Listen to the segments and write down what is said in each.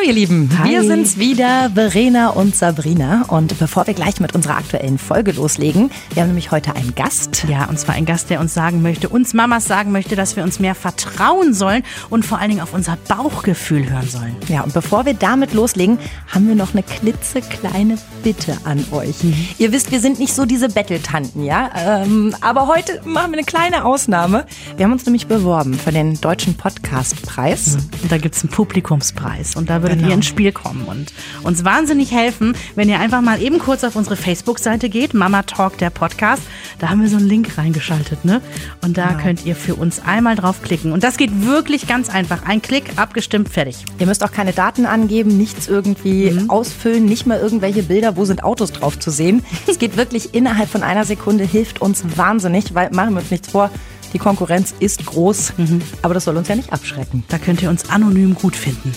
Hallo ihr Lieben, Hi. wir sind's wieder, Verena und Sabrina. Und bevor wir gleich mit unserer aktuellen Folge loslegen, wir haben nämlich heute einen Gast. Ja, und zwar ein Gast, der uns sagen möchte, uns Mamas sagen möchte, dass wir uns mehr vertrauen sollen und vor allen Dingen auf unser Bauchgefühl hören sollen. Ja, und bevor wir damit loslegen, haben wir noch eine klitzekleine Bitte an euch. Ihr wisst, wir sind nicht so diese Betteltanten, ja? Ähm, aber heute machen wir eine kleine Ausnahme. Wir haben uns nämlich beworben für den Deutschen Podcastpreis. Und da gibt's einen Publikumspreis und da würdet Genau. ihr ins Spiel kommen und uns wahnsinnig helfen, wenn ihr einfach mal eben kurz auf unsere Facebook-Seite geht, Mama Talk, der Podcast. Da haben wir so einen Link reingeschaltet, ne? Und da könnt ihr für uns einmal draufklicken. Und das geht wirklich ganz einfach. Ein Klick, abgestimmt, fertig. Ihr müsst auch keine Daten angeben, nichts irgendwie Mhm. ausfüllen, nicht mal irgendwelche Bilder, wo sind Autos drauf zu sehen. Es geht wirklich innerhalb von einer Sekunde, hilft uns wahnsinnig, weil machen wir uns nichts vor, die Konkurrenz ist groß, Mhm. aber das soll uns ja nicht abschrecken. Da könnt ihr uns anonym gut finden.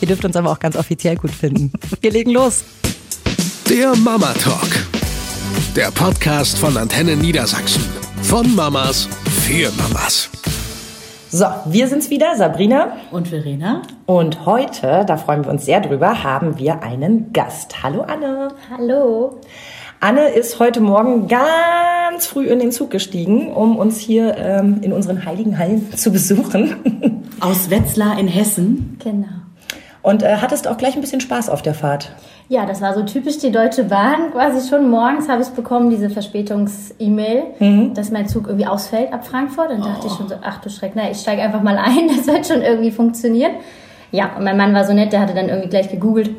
Ihr dürft uns aber auch ganz offiziell gut finden. Wir legen los. Der Mama Talk. Der Podcast von Antenne Niedersachsen. Von Mamas für Mamas. So, wir sind's wieder, Sabrina. Und Verena? Und heute, da freuen wir uns sehr drüber, haben wir einen Gast. Hallo Anne. Hallo. Anne ist heute Morgen ganz früh in den Zug gestiegen, um uns hier ähm, in unseren heiligen Hallen zu besuchen. Aus Wetzlar in Hessen. Genau. Und äh, hattest auch gleich ein bisschen Spaß auf der Fahrt. Ja, das war so typisch die Deutsche Bahn. Quasi schon morgens habe ich es bekommen, diese Verspätungs-E-Mail, dass mein Zug irgendwie ausfällt ab Frankfurt. Dann dachte ich schon so, ach du Schreck, na, ich steige einfach mal ein, das wird schon irgendwie funktionieren. Ja, und mein Mann war so nett, der hatte dann irgendwie gleich gegoogelt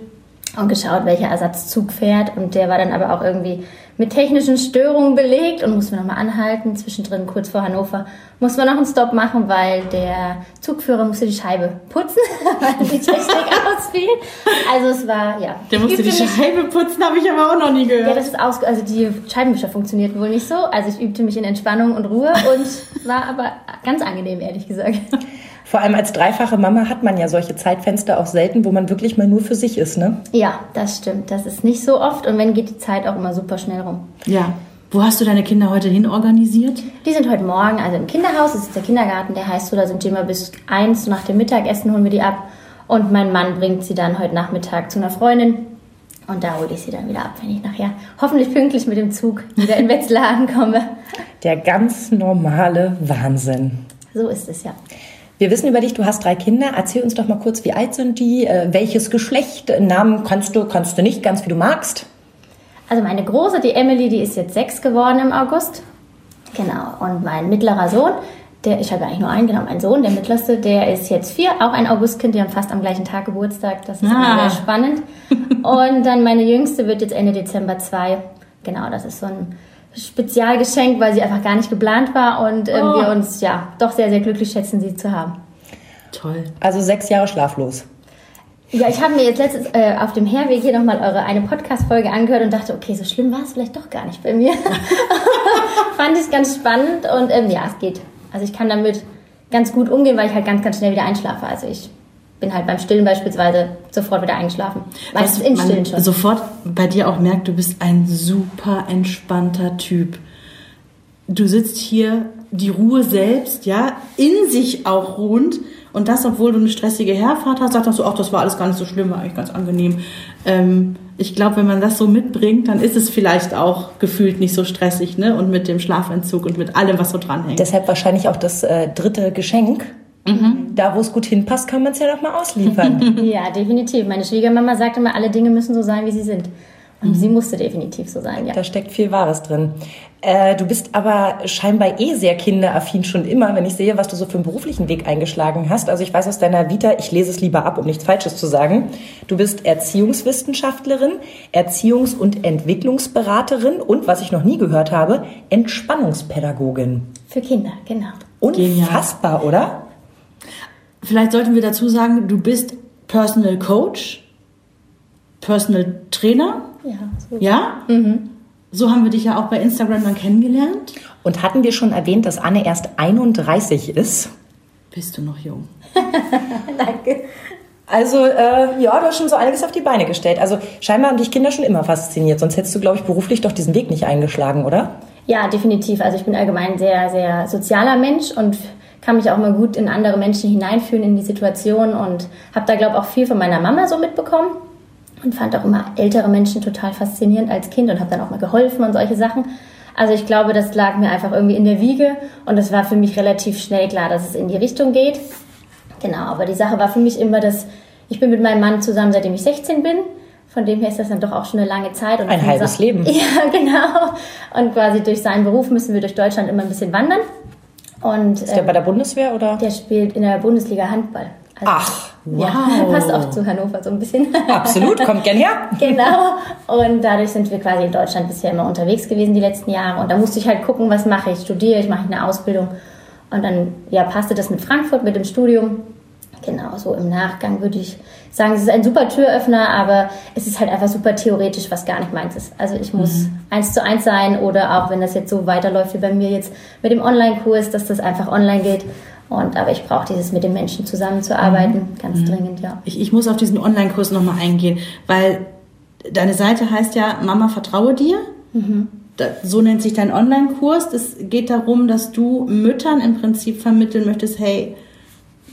und geschaut, welcher Ersatzzug fährt. Und der war dann aber auch irgendwie mit technischen Störungen belegt und mussten wir nochmal anhalten. Zwischendrin, kurz vor Hannover, mussten wir noch einen Stopp machen, weil der Zugführer musste die Scheibe putzen, weil die Technik ausfiel. Also es war, ja. Der musste die Scheibe putzen, habe ich aber auch noch nie ja, gehört. das ist aus, also die Scheibenwischer funktionierten wohl nicht so. Also ich übte mich in Entspannung und Ruhe und war aber ganz angenehm, ehrlich gesagt. Vor allem als dreifache Mama hat man ja solche Zeitfenster auch selten, wo man wirklich mal nur für sich ist, ne? Ja, das stimmt. Das ist nicht so oft und wenn geht die Zeit auch immer super schnell rum. Ja. Wo hast du deine Kinder heute hin organisiert? Die sind heute Morgen, also im Kinderhaus, das ist der Kindergarten, der heißt so, da sind die immer bis eins nach dem Mittagessen holen wir die ab. Und mein Mann bringt sie dann heute Nachmittag zu einer Freundin. Und da hole ich sie dann wieder ab, wenn ich nachher hoffentlich pünktlich mit dem Zug wieder in Wetzlar ankomme. Der ganz normale Wahnsinn. So ist es ja. Wir wissen über dich, du hast drei Kinder. Erzähl uns doch mal kurz, wie alt sind die? Äh, welches Geschlecht? Namen kannst du, kannst du nicht, ganz wie du magst. Also meine große, die Emily, die ist jetzt sechs geworden im August. Genau. Und mein mittlerer Sohn, der, ich habe eigentlich nur einen, genau, mein Sohn, der mittlerste, der ist jetzt vier, auch ein Augustkind, die haben fast am gleichen Tag Geburtstag. Das ist Ah. sehr spannend. Und dann meine jüngste wird jetzt Ende Dezember zwei. Genau, das ist so ein Spezialgeschenk, weil sie einfach gar nicht geplant war und ähm, Oh. wir uns ja doch sehr, sehr glücklich schätzen, sie zu haben. Toll. Also sechs Jahre schlaflos. Ja, ich habe mir jetzt letztens äh, auf dem Herweg hier nochmal eure eine Podcast-Folge angehört und dachte, okay, so schlimm war es vielleicht doch gar nicht bei mir. Fand ich ganz spannend und ähm, ja, es geht. Also ich kann damit ganz gut umgehen, weil ich halt ganz, ganz schnell wieder einschlafe. Also ich bin halt beim Stillen beispielsweise sofort wieder eingeschlafen. Meistens im man Stillen schon. sofort bei dir auch merkt, du bist ein super entspannter Typ. Du sitzt hier die Ruhe selbst, ja, in sich auch ruhend. Und das, obwohl du eine stressige Herfahrt hast, sagst du, ach, das war alles gar nicht so schlimm, war eigentlich ganz angenehm. Ähm, ich glaube, wenn man das so mitbringt, dann ist es vielleicht auch gefühlt nicht so stressig, ne? Und mit dem Schlafentzug und mit allem, was so dranhängt. Deshalb wahrscheinlich auch das äh, dritte Geschenk. Da, wo es gut hinpasst, kann man es ja noch mal ausliefern. ja, definitiv. Meine Schwiegermama sagt immer, alle Dinge müssen so sein, wie sie sind. Und sie musste definitiv so sein, ja. da steckt viel Wahres drin. Äh, du bist aber scheinbar eh sehr kinderaffin schon immer, wenn ich sehe, was du so für einen beruflichen Weg eingeschlagen hast. Also ich weiß aus deiner Vita, ich lese es lieber ab, um nichts Falsches zu sagen. Du bist Erziehungswissenschaftlerin, Erziehungs- und Entwicklungsberaterin und, was ich noch nie gehört habe, Entspannungspädagogin. Für Kinder, genau. Unfassbar, oder? Vielleicht sollten wir dazu sagen, du bist Personal Coach, Personal Trainer, Ja, so. ja? So haben wir dich ja auch bei Instagram dann kennengelernt. Und hatten wir schon erwähnt, dass Anne erst 31 ist? Bist du noch jung? Danke. Also, äh, ja, du hast schon so einiges auf die Beine gestellt. Also, scheinbar haben dich Kinder schon immer fasziniert. Sonst hättest du, glaube ich, beruflich doch diesen Weg nicht eingeschlagen, oder? Ja, definitiv. Also ich bin allgemein sehr, sehr sozialer Mensch und kann mich auch mal gut in andere Menschen hineinfühlen in die Situation und habe da glaube ich auch viel von meiner Mama so mitbekommen und fand auch immer ältere Menschen total faszinierend als Kind und habe dann auch mal geholfen und solche Sachen. Also ich glaube, das lag mir einfach irgendwie in der Wiege und es war für mich relativ schnell klar, dass es in die Richtung geht. Genau, aber die Sache war für mich immer, dass ich bin mit meinem Mann zusammen, seitdem ich 16 bin. Von dem her ist das dann doch auch schon eine lange Zeit. Und ein halbes Leben. Ja, genau. Und quasi durch seinen Beruf müssen wir durch Deutschland immer ein bisschen wandern. Und, ist der ähm, bei der Bundeswehr oder? Der spielt in der Bundesliga Handball. Also, Ach, wow. Ja, passt auch zu Hannover so ein bisschen. Absolut, kommt gern her. genau. Und dadurch sind wir quasi in Deutschland bisher immer unterwegs gewesen die letzten Jahre. Und da musste ich halt gucken, was mache ich. Studiere ich, mache ich eine Ausbildung. Und dann ja, passte das mit Frankfurt, mit dem Studium. Genau, so im Nachgang würde ich sagen, es ist ein super Türöffner, aber es ist halt einfach super theoretisch, was gar nicht meins ist. Also ich muss mhm. eins zu eins sein oder auch wenn das jetzt so weiterläuft wie bei mir jetzt mit dem Online-Kurs, dass das einfach online geht. Und, aber ich brauche dieses mit den Menschen zusammenzuarbeiten, mhm. ganz mhm. dringend, ja. Ich, ich muss auf diesen Online-Kurs nochmal eingehen, weil deine Seite heißt ja Mama vertraue dir. Mhm. so nennt sich dein Online-Kurs. Es geht darum, dass du Müttern im Prinzip vermitteln möchtest, hey,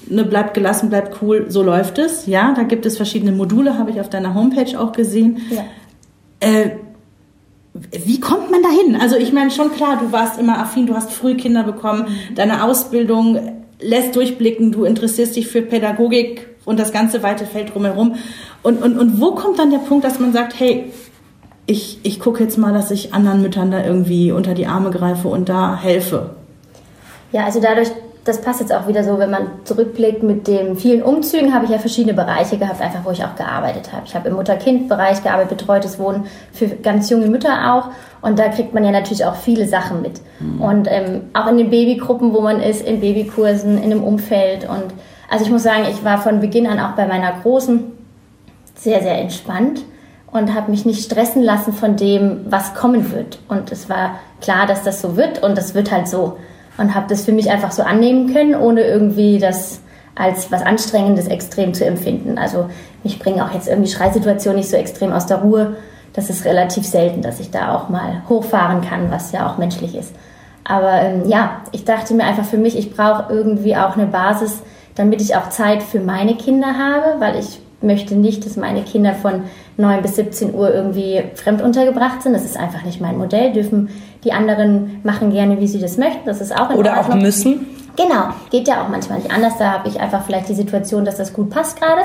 ne, bleibt gelassen, bleibt cool, so läuft es. Ja, da gibt es verschiedene Module, habe ich auf deiner Homepage auch gesehen. Ja. Äh, wie kommt man dahin? Also ich meine schon klar, du warst immer affin, du hast früh Kinder bekommen, deine Ausbildung lässt durchblicken, du interessierst dich für Pädagogik und das ganze weite Feld drumherum. Und, und, und wo kommt dann der Punkt, dass man sagt, hey, ich, ich gucke jetzt mal, dass ich anderen Müttern da irgendwie unter die Arme greife und da helfe? Ja, also dadurch, das passt jetzt auch wieder so, wenn man zurückblickt mit den vielen Umzügen, habe ich ja verschiedene Bereiche gehabt, einfach wo ich auch gearbeitet habe. Ich habe im Mutter-Kind-Bereich gearbeitet, betreutes Wohnen für ganz junge Mütter auch. Und da kriegt man ja natürlich auch viele Sachen mit. Mhm. Und ähm, auch in den Babygruppen, wo man ist, in Babykursen, in dem Umfeld. Und also ich muss sagen, ich war von Beginn an auch bei meiner Großen sehr, sehr entspannt und habe mich nicht stressen lassen von dem, was kommen wird. Und es war klar, dass das so wird und das wird halt so und habe das für mich einfach so annehmen können, ohne irgendwie das als was Anstrengendes extrem zu empfinden. Also mich bringen auch jetzt irgendwie Schreisituationen nicht so extrem aus der Ruhe. Das ist relativ selten, dass ich da auch mal hochfahren kann, was ja auch menschlich ist. Aber ähm, ja, ich dachte mir einfach für mich, ich brauche irgendwie auch eine Basis, damit ich auch Zeit für meine Kinder habe, weil ich möchte nicht, dass meine Kinder von 9 bis 17 Uhr irgendwie fremd untergebracht sind. Das ist einfach nicht mein Modell. Dürfen die anderen machen gerne, wie sie das möchten. Das ist auch in Oder Ordnung. auch müssen. Genau, geht ja auch manchmal nicht anders. Da habe ich einfach vielleicht die Situation, dass das gut passt gerade.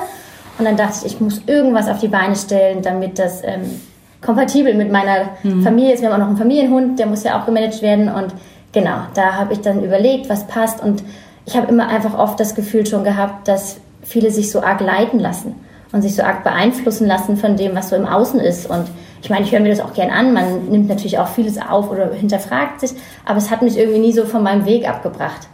Und dann dachte ich, ich muss irgendwas auf die Beine stellen, damit das ähm, kompatibel mit meiner mhm. Familie ist. Wir haben auch noch einen Familienhund, der muss ja auch gemanagt werden. Und genau, da habe ich dann überlegt, was passt. Und ich habe immer einfach oft das Gefühl schon gehabt, dass viele sich so arg leiten lassen und sich so arg beeinflussen lassen von dem, was so im Außen ist. Und ich meine, ich höre mir das auch gern an. Man nimmt natürlich auch vieles auf oder hinterfragt sich, aber es hat mich irgendwie nie so von meinem Weg abgebracht.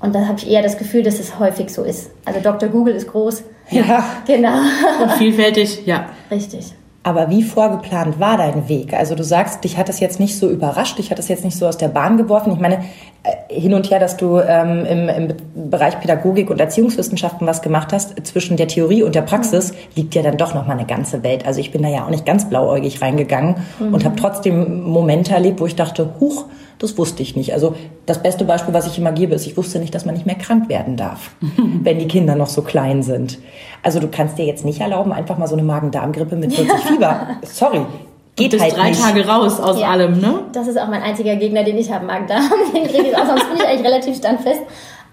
Und da habe ich eher das Gefühl, dass es häufig so ist. Also Dr. Google ist groß. Ja. Genau. Und vielfältig, ja. Richtig. Aber wie vorgeplant war dein Weg? Also du sagst, dich hat es jetzt nicht so überrascht, dich hat es jetzt nicht so aus der Bahn geworfen. Ich meine, äh, hin und her, dass du ähm, im, im Bereich Pädagogik und Erziehungswissenschaften was gemacht hast, zwischen der Theorie und der Praxis mhm. liegt ja dann doch noch mal eine ganze Welt. Also ich bin da ja auch nicht ganz blauäugig reingegangen mhm. und habe trotzdem Momente erlebt, wo ich dachte, huch, das wusste ich nicht. Also das beste Beispiel, was ich immer gebe, ist, ich wusste nicht, dass man nicht mehr krank werden darf, wenn die Kinder noch so klein sind. Also du kannst dir jetzt nicht erlauben, einfach mal so eine Magen-Darm-Grippe mit 40 Fieber. Sorry. Geht halt drei nicht. Tage raus aus ja, allem, ne? Das ist auch mein einziger Gegner, den ich habe, Magen-Darm. Den kriege ich auch, sonst bin ich eigentlich relativ standfest.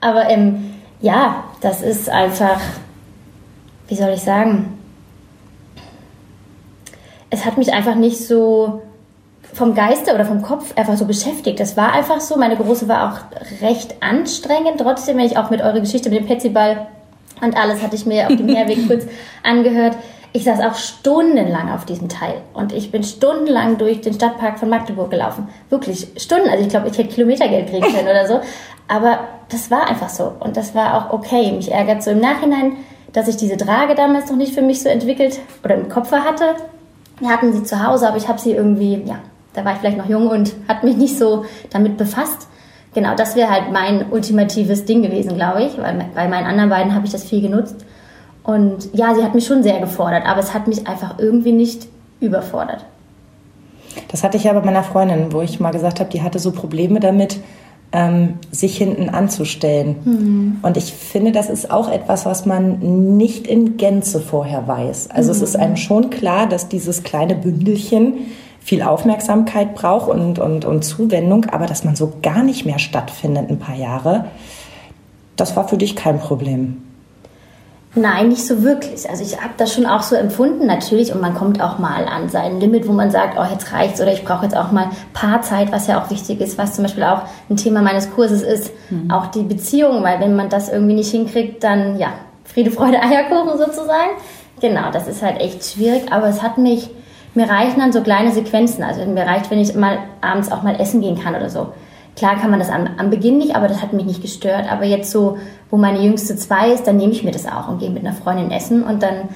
Aber ähm, ja, das ist einfach, wie soll ich sagen? Es hat mich einfach nicht so vom Geiste oder vom Kopf einfach so beschäftigt. Das war einfach so. Meine Große war auch recht anstrengend. Trotzdem, wenn ich auch mit eurer Geschichte mit dem Petsyball und alles hatte ich mir auf dem Mehrweg kurz angehört. Ich saß auch stundenlang auf diesem Teil und ich bin stundenlang durch den Stadtpark von Magdeburg gelaufen. Wirklich Stunden. Also ich glaube, ich hätte Kilometergeld kriegen können oder so. Aber das war einfach so und das war auch okay. Mich ärgert so im Nachhinein, dass ich diese Trage damals noch nicht für mich so entwickelt oder im Kopf hatte. Wir hatten sie zu Hause, aber ich habe sie irgendwie ja, da war ich vielleicht noch jung und hat mich nicht so damit befasst. Genau, das wäre halt mein ultimatives Ding gewesen, glaube ich, weil bei meinen anderen beiden habe ich das viel genutzt. Und ja, sie hat mich schon sehr gefordert, aber es hat mich einfach irgendwie nicht überfordert. Das hatte ich ja bei meiner Freundin, wo ich mal gesagt habe, die hatte so Probleme damit, ähm, sich hinten anzustellen. Mhm. Und ich finde, das ist auch etwas, was man nicht in Gänze vorher weiß. Also es ist einem schon klar, dass dieses kleine Bündelchen viel Aufmerksamkeit braucht und, und, und Zuwendung, aber dass man so gar nicht mehr stattfindet ein paar Jahre, das war für dich kein Problem. Nein, nicht so wirklich. Also ich habe das schon auch so empfunden natürlich und man kommt auch mal an sein Limit, wo man sagt, oh jetzt reicht's oder ich brauche jetzt auch mal Paarzeit, was ja auch wichtig ist, was zum Beispiel auch ein Thema meines Kurses ist, auch die Beziehung, weil wenn man das irgendwie nicht hinkriegt, dann ja, Friede, Freude, Eierkuchen sozusagen. Genau, das ist halt echt schwierig, aber es hat mich, mir reichen dann so kleine Sequenzen, also mir reicht, wenn ich mal abends auch mal essen gehen kann oder so. Klar kann man das am, am Beginn nicht, aber das hat mich nicht gestört. Aber jetzt so, wo meine jüngste zwei ist, dann nehme ich mir das auch und gehe mit einer Freundin essen und dann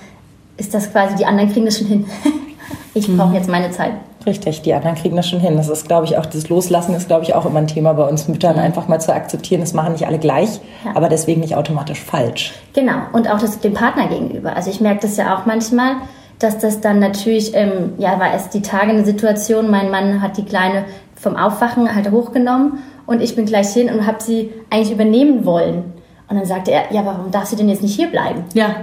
ist das quasi, die anderen kriegen das schon hin. ich brauche jetzt meine Zeit. Richtig, die anderen kriegen das schon hin. Das ist, glaube ich, auch das Loslassen ist, glaube ich, auch immer ein Thema bei uns Müttern, einfach mal zu akzeptieren, das machen nicht alle gleich, Ja. aber deswegen nicht automatisch falsch. Genau, und auch das dem Partner gegenüber. Also ich merke das ja auch manchmal, dass das dann natürlich, ähm, ja, war es die Tage eine Situation, mein Mann hat die Kleine vom Aufwachen halt hochgenommen und ich bin gleich hin und habe sie eigentlich übernehmen wollen. Und dann sagte er, ja, warum darf sie denn jetzt nicht hier bleiben? Ja.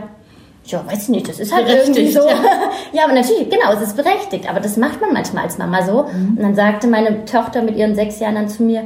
Ja, weiß ich nicht, das ist halt Berechtigt, irgendwie so. ja. Ja. aber natürlich, genau, es ist berechtigt, aber das macht man manchmal als Mama so. Mhm. Und dann sagte meine Tochter mit ihren sechs Jahren dann zu mir,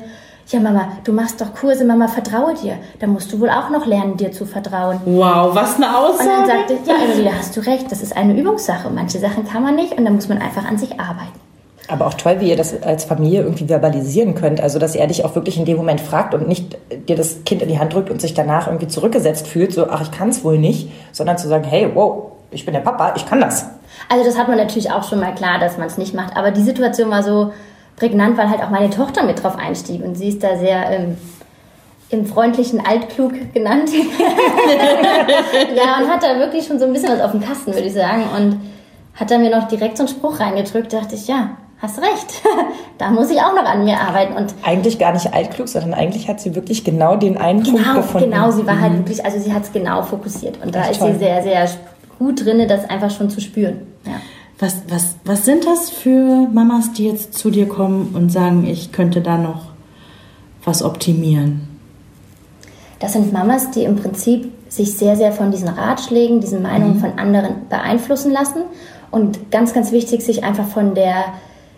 ja Mama, du machst doch Kurse, Mama, vertraue dir. Da musst du wohl auch noch lernen, dir zu vertrauen. Wow, was eine Und dann Aussage. sagte ich, ja, Emily, da hast du recht, das ist eine Übungssache. Manche Sachen kann man nicht und da muss man einfach an sich arbeiten. Aber auch toll, wie ihr das als Familie irgendwie verbalisieren könnt. Also, dass er dich auch wirklich in dem Moment fragt und nicht dir das Kind in die Hand drückt und sich danach irgendwie zurückgesetzt fühlt, so, ach, ich kann es wohl nicht, sondern zu sagen, hey, wow, ich bin der Papa, ich kann das. Also das hat man natürlich auch schon mal klar, dass man es nicht macht. Aber die Situation war so prägnant, weil halt auch meine Tochter mit drauf einstieg. Und sie ist da sehr ähm, im freundlichen Altklug genannt. ja, und hat da wirklich schon so ein bisschen was auf dem Kasten, würde ich sagen. Und hat dann mir noch direkt so einen Spruch reingedrückt. Da dachte ich, ja, hast recht. da muss ich auch noch an mir arbeiten. Und Eigentlich gar nicht altklug, sondern eigentlich hat sie wirklich genau den einen Punkt Genau, gefunden. genau, sie war halt wirklich, also sie hat es genau fokussiert. Und da Echt ist toll. sie sehr, sehr gut drin, das einfach schon zu spüren. Ja. Was, was, was sind das für Mamas, die jetzt zu dir kommen und sagen, ich könnte da noch was optimieren? Das sind Mamas, die im Prinzip sich sehr, sehr von diesen Ratschlägen, diesen Meinungen von anderen beeinflussen lassen und ganz, ganz wichtig, sich einfach von der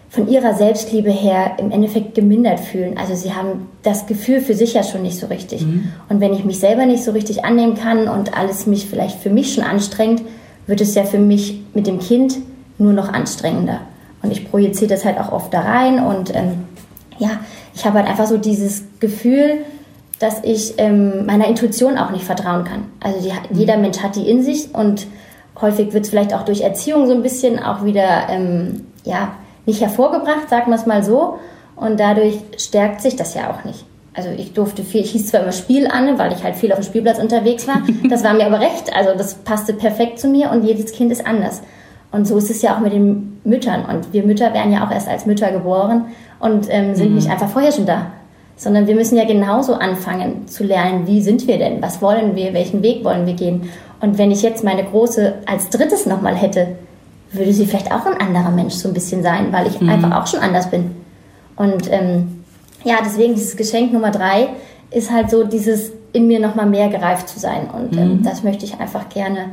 von ihrer Selbstliebe her im Endeffekt gemindert fühlen. Also sie haben das Gefühl für sich ja schon nicht so richtig. Und wenn ich mich selber nicht so richtig annehmen kann und alles mich vielleicht für mich schon anstrengt, wird es ja für mich mit dem Kind nur noch anstrengender. Und ich projiziere das halt auch oft da rein und ähm, ja, ich habe halt einfach so dieses Gefühl, dass ich ähm, meiner Intuition auch nicht vertrauen kann. Also die, jeder Mensch hat die in sich und häufig wird es vielleicht auch durch Erziehung so ein bisschen auch wieder ähm, ja, nicht hervorgebracht, sagen wir es mal so. Und dadurch stärkt sich das ja auch nicht. Also ich durfte viel, ich hieß zwar immer Spiel an, weil ich halt viel auf dem Spielplatz unterwegs war. Das war mir aber recht. Also das passte perfekt zu mir und jedes Kind ist anders. Und so ist es ja auch mit den Müttern. Und wir Mütter werden ja auch erst als Mütter geboren und ähm, sind nicht einfach vorher schon da. Sondern wir müssen ja genauso anfangen zu lernen, wie sind wir denn, was wollen wir, welchen Weg wollen wir gehen. Und wenn ich jetzt meine Große als drittes nochmal hätte, würde sie vielleicht auch ein anderer Mensch so ein bisschen sein, weil ich einfach auch schon anders bin. Und ähm, ja, deswegen dieses Geschenk Nummer drei ist halt so dieses in mir nochmal mehr gereift zu sein. Und ähm, das möchte ich einfach gerne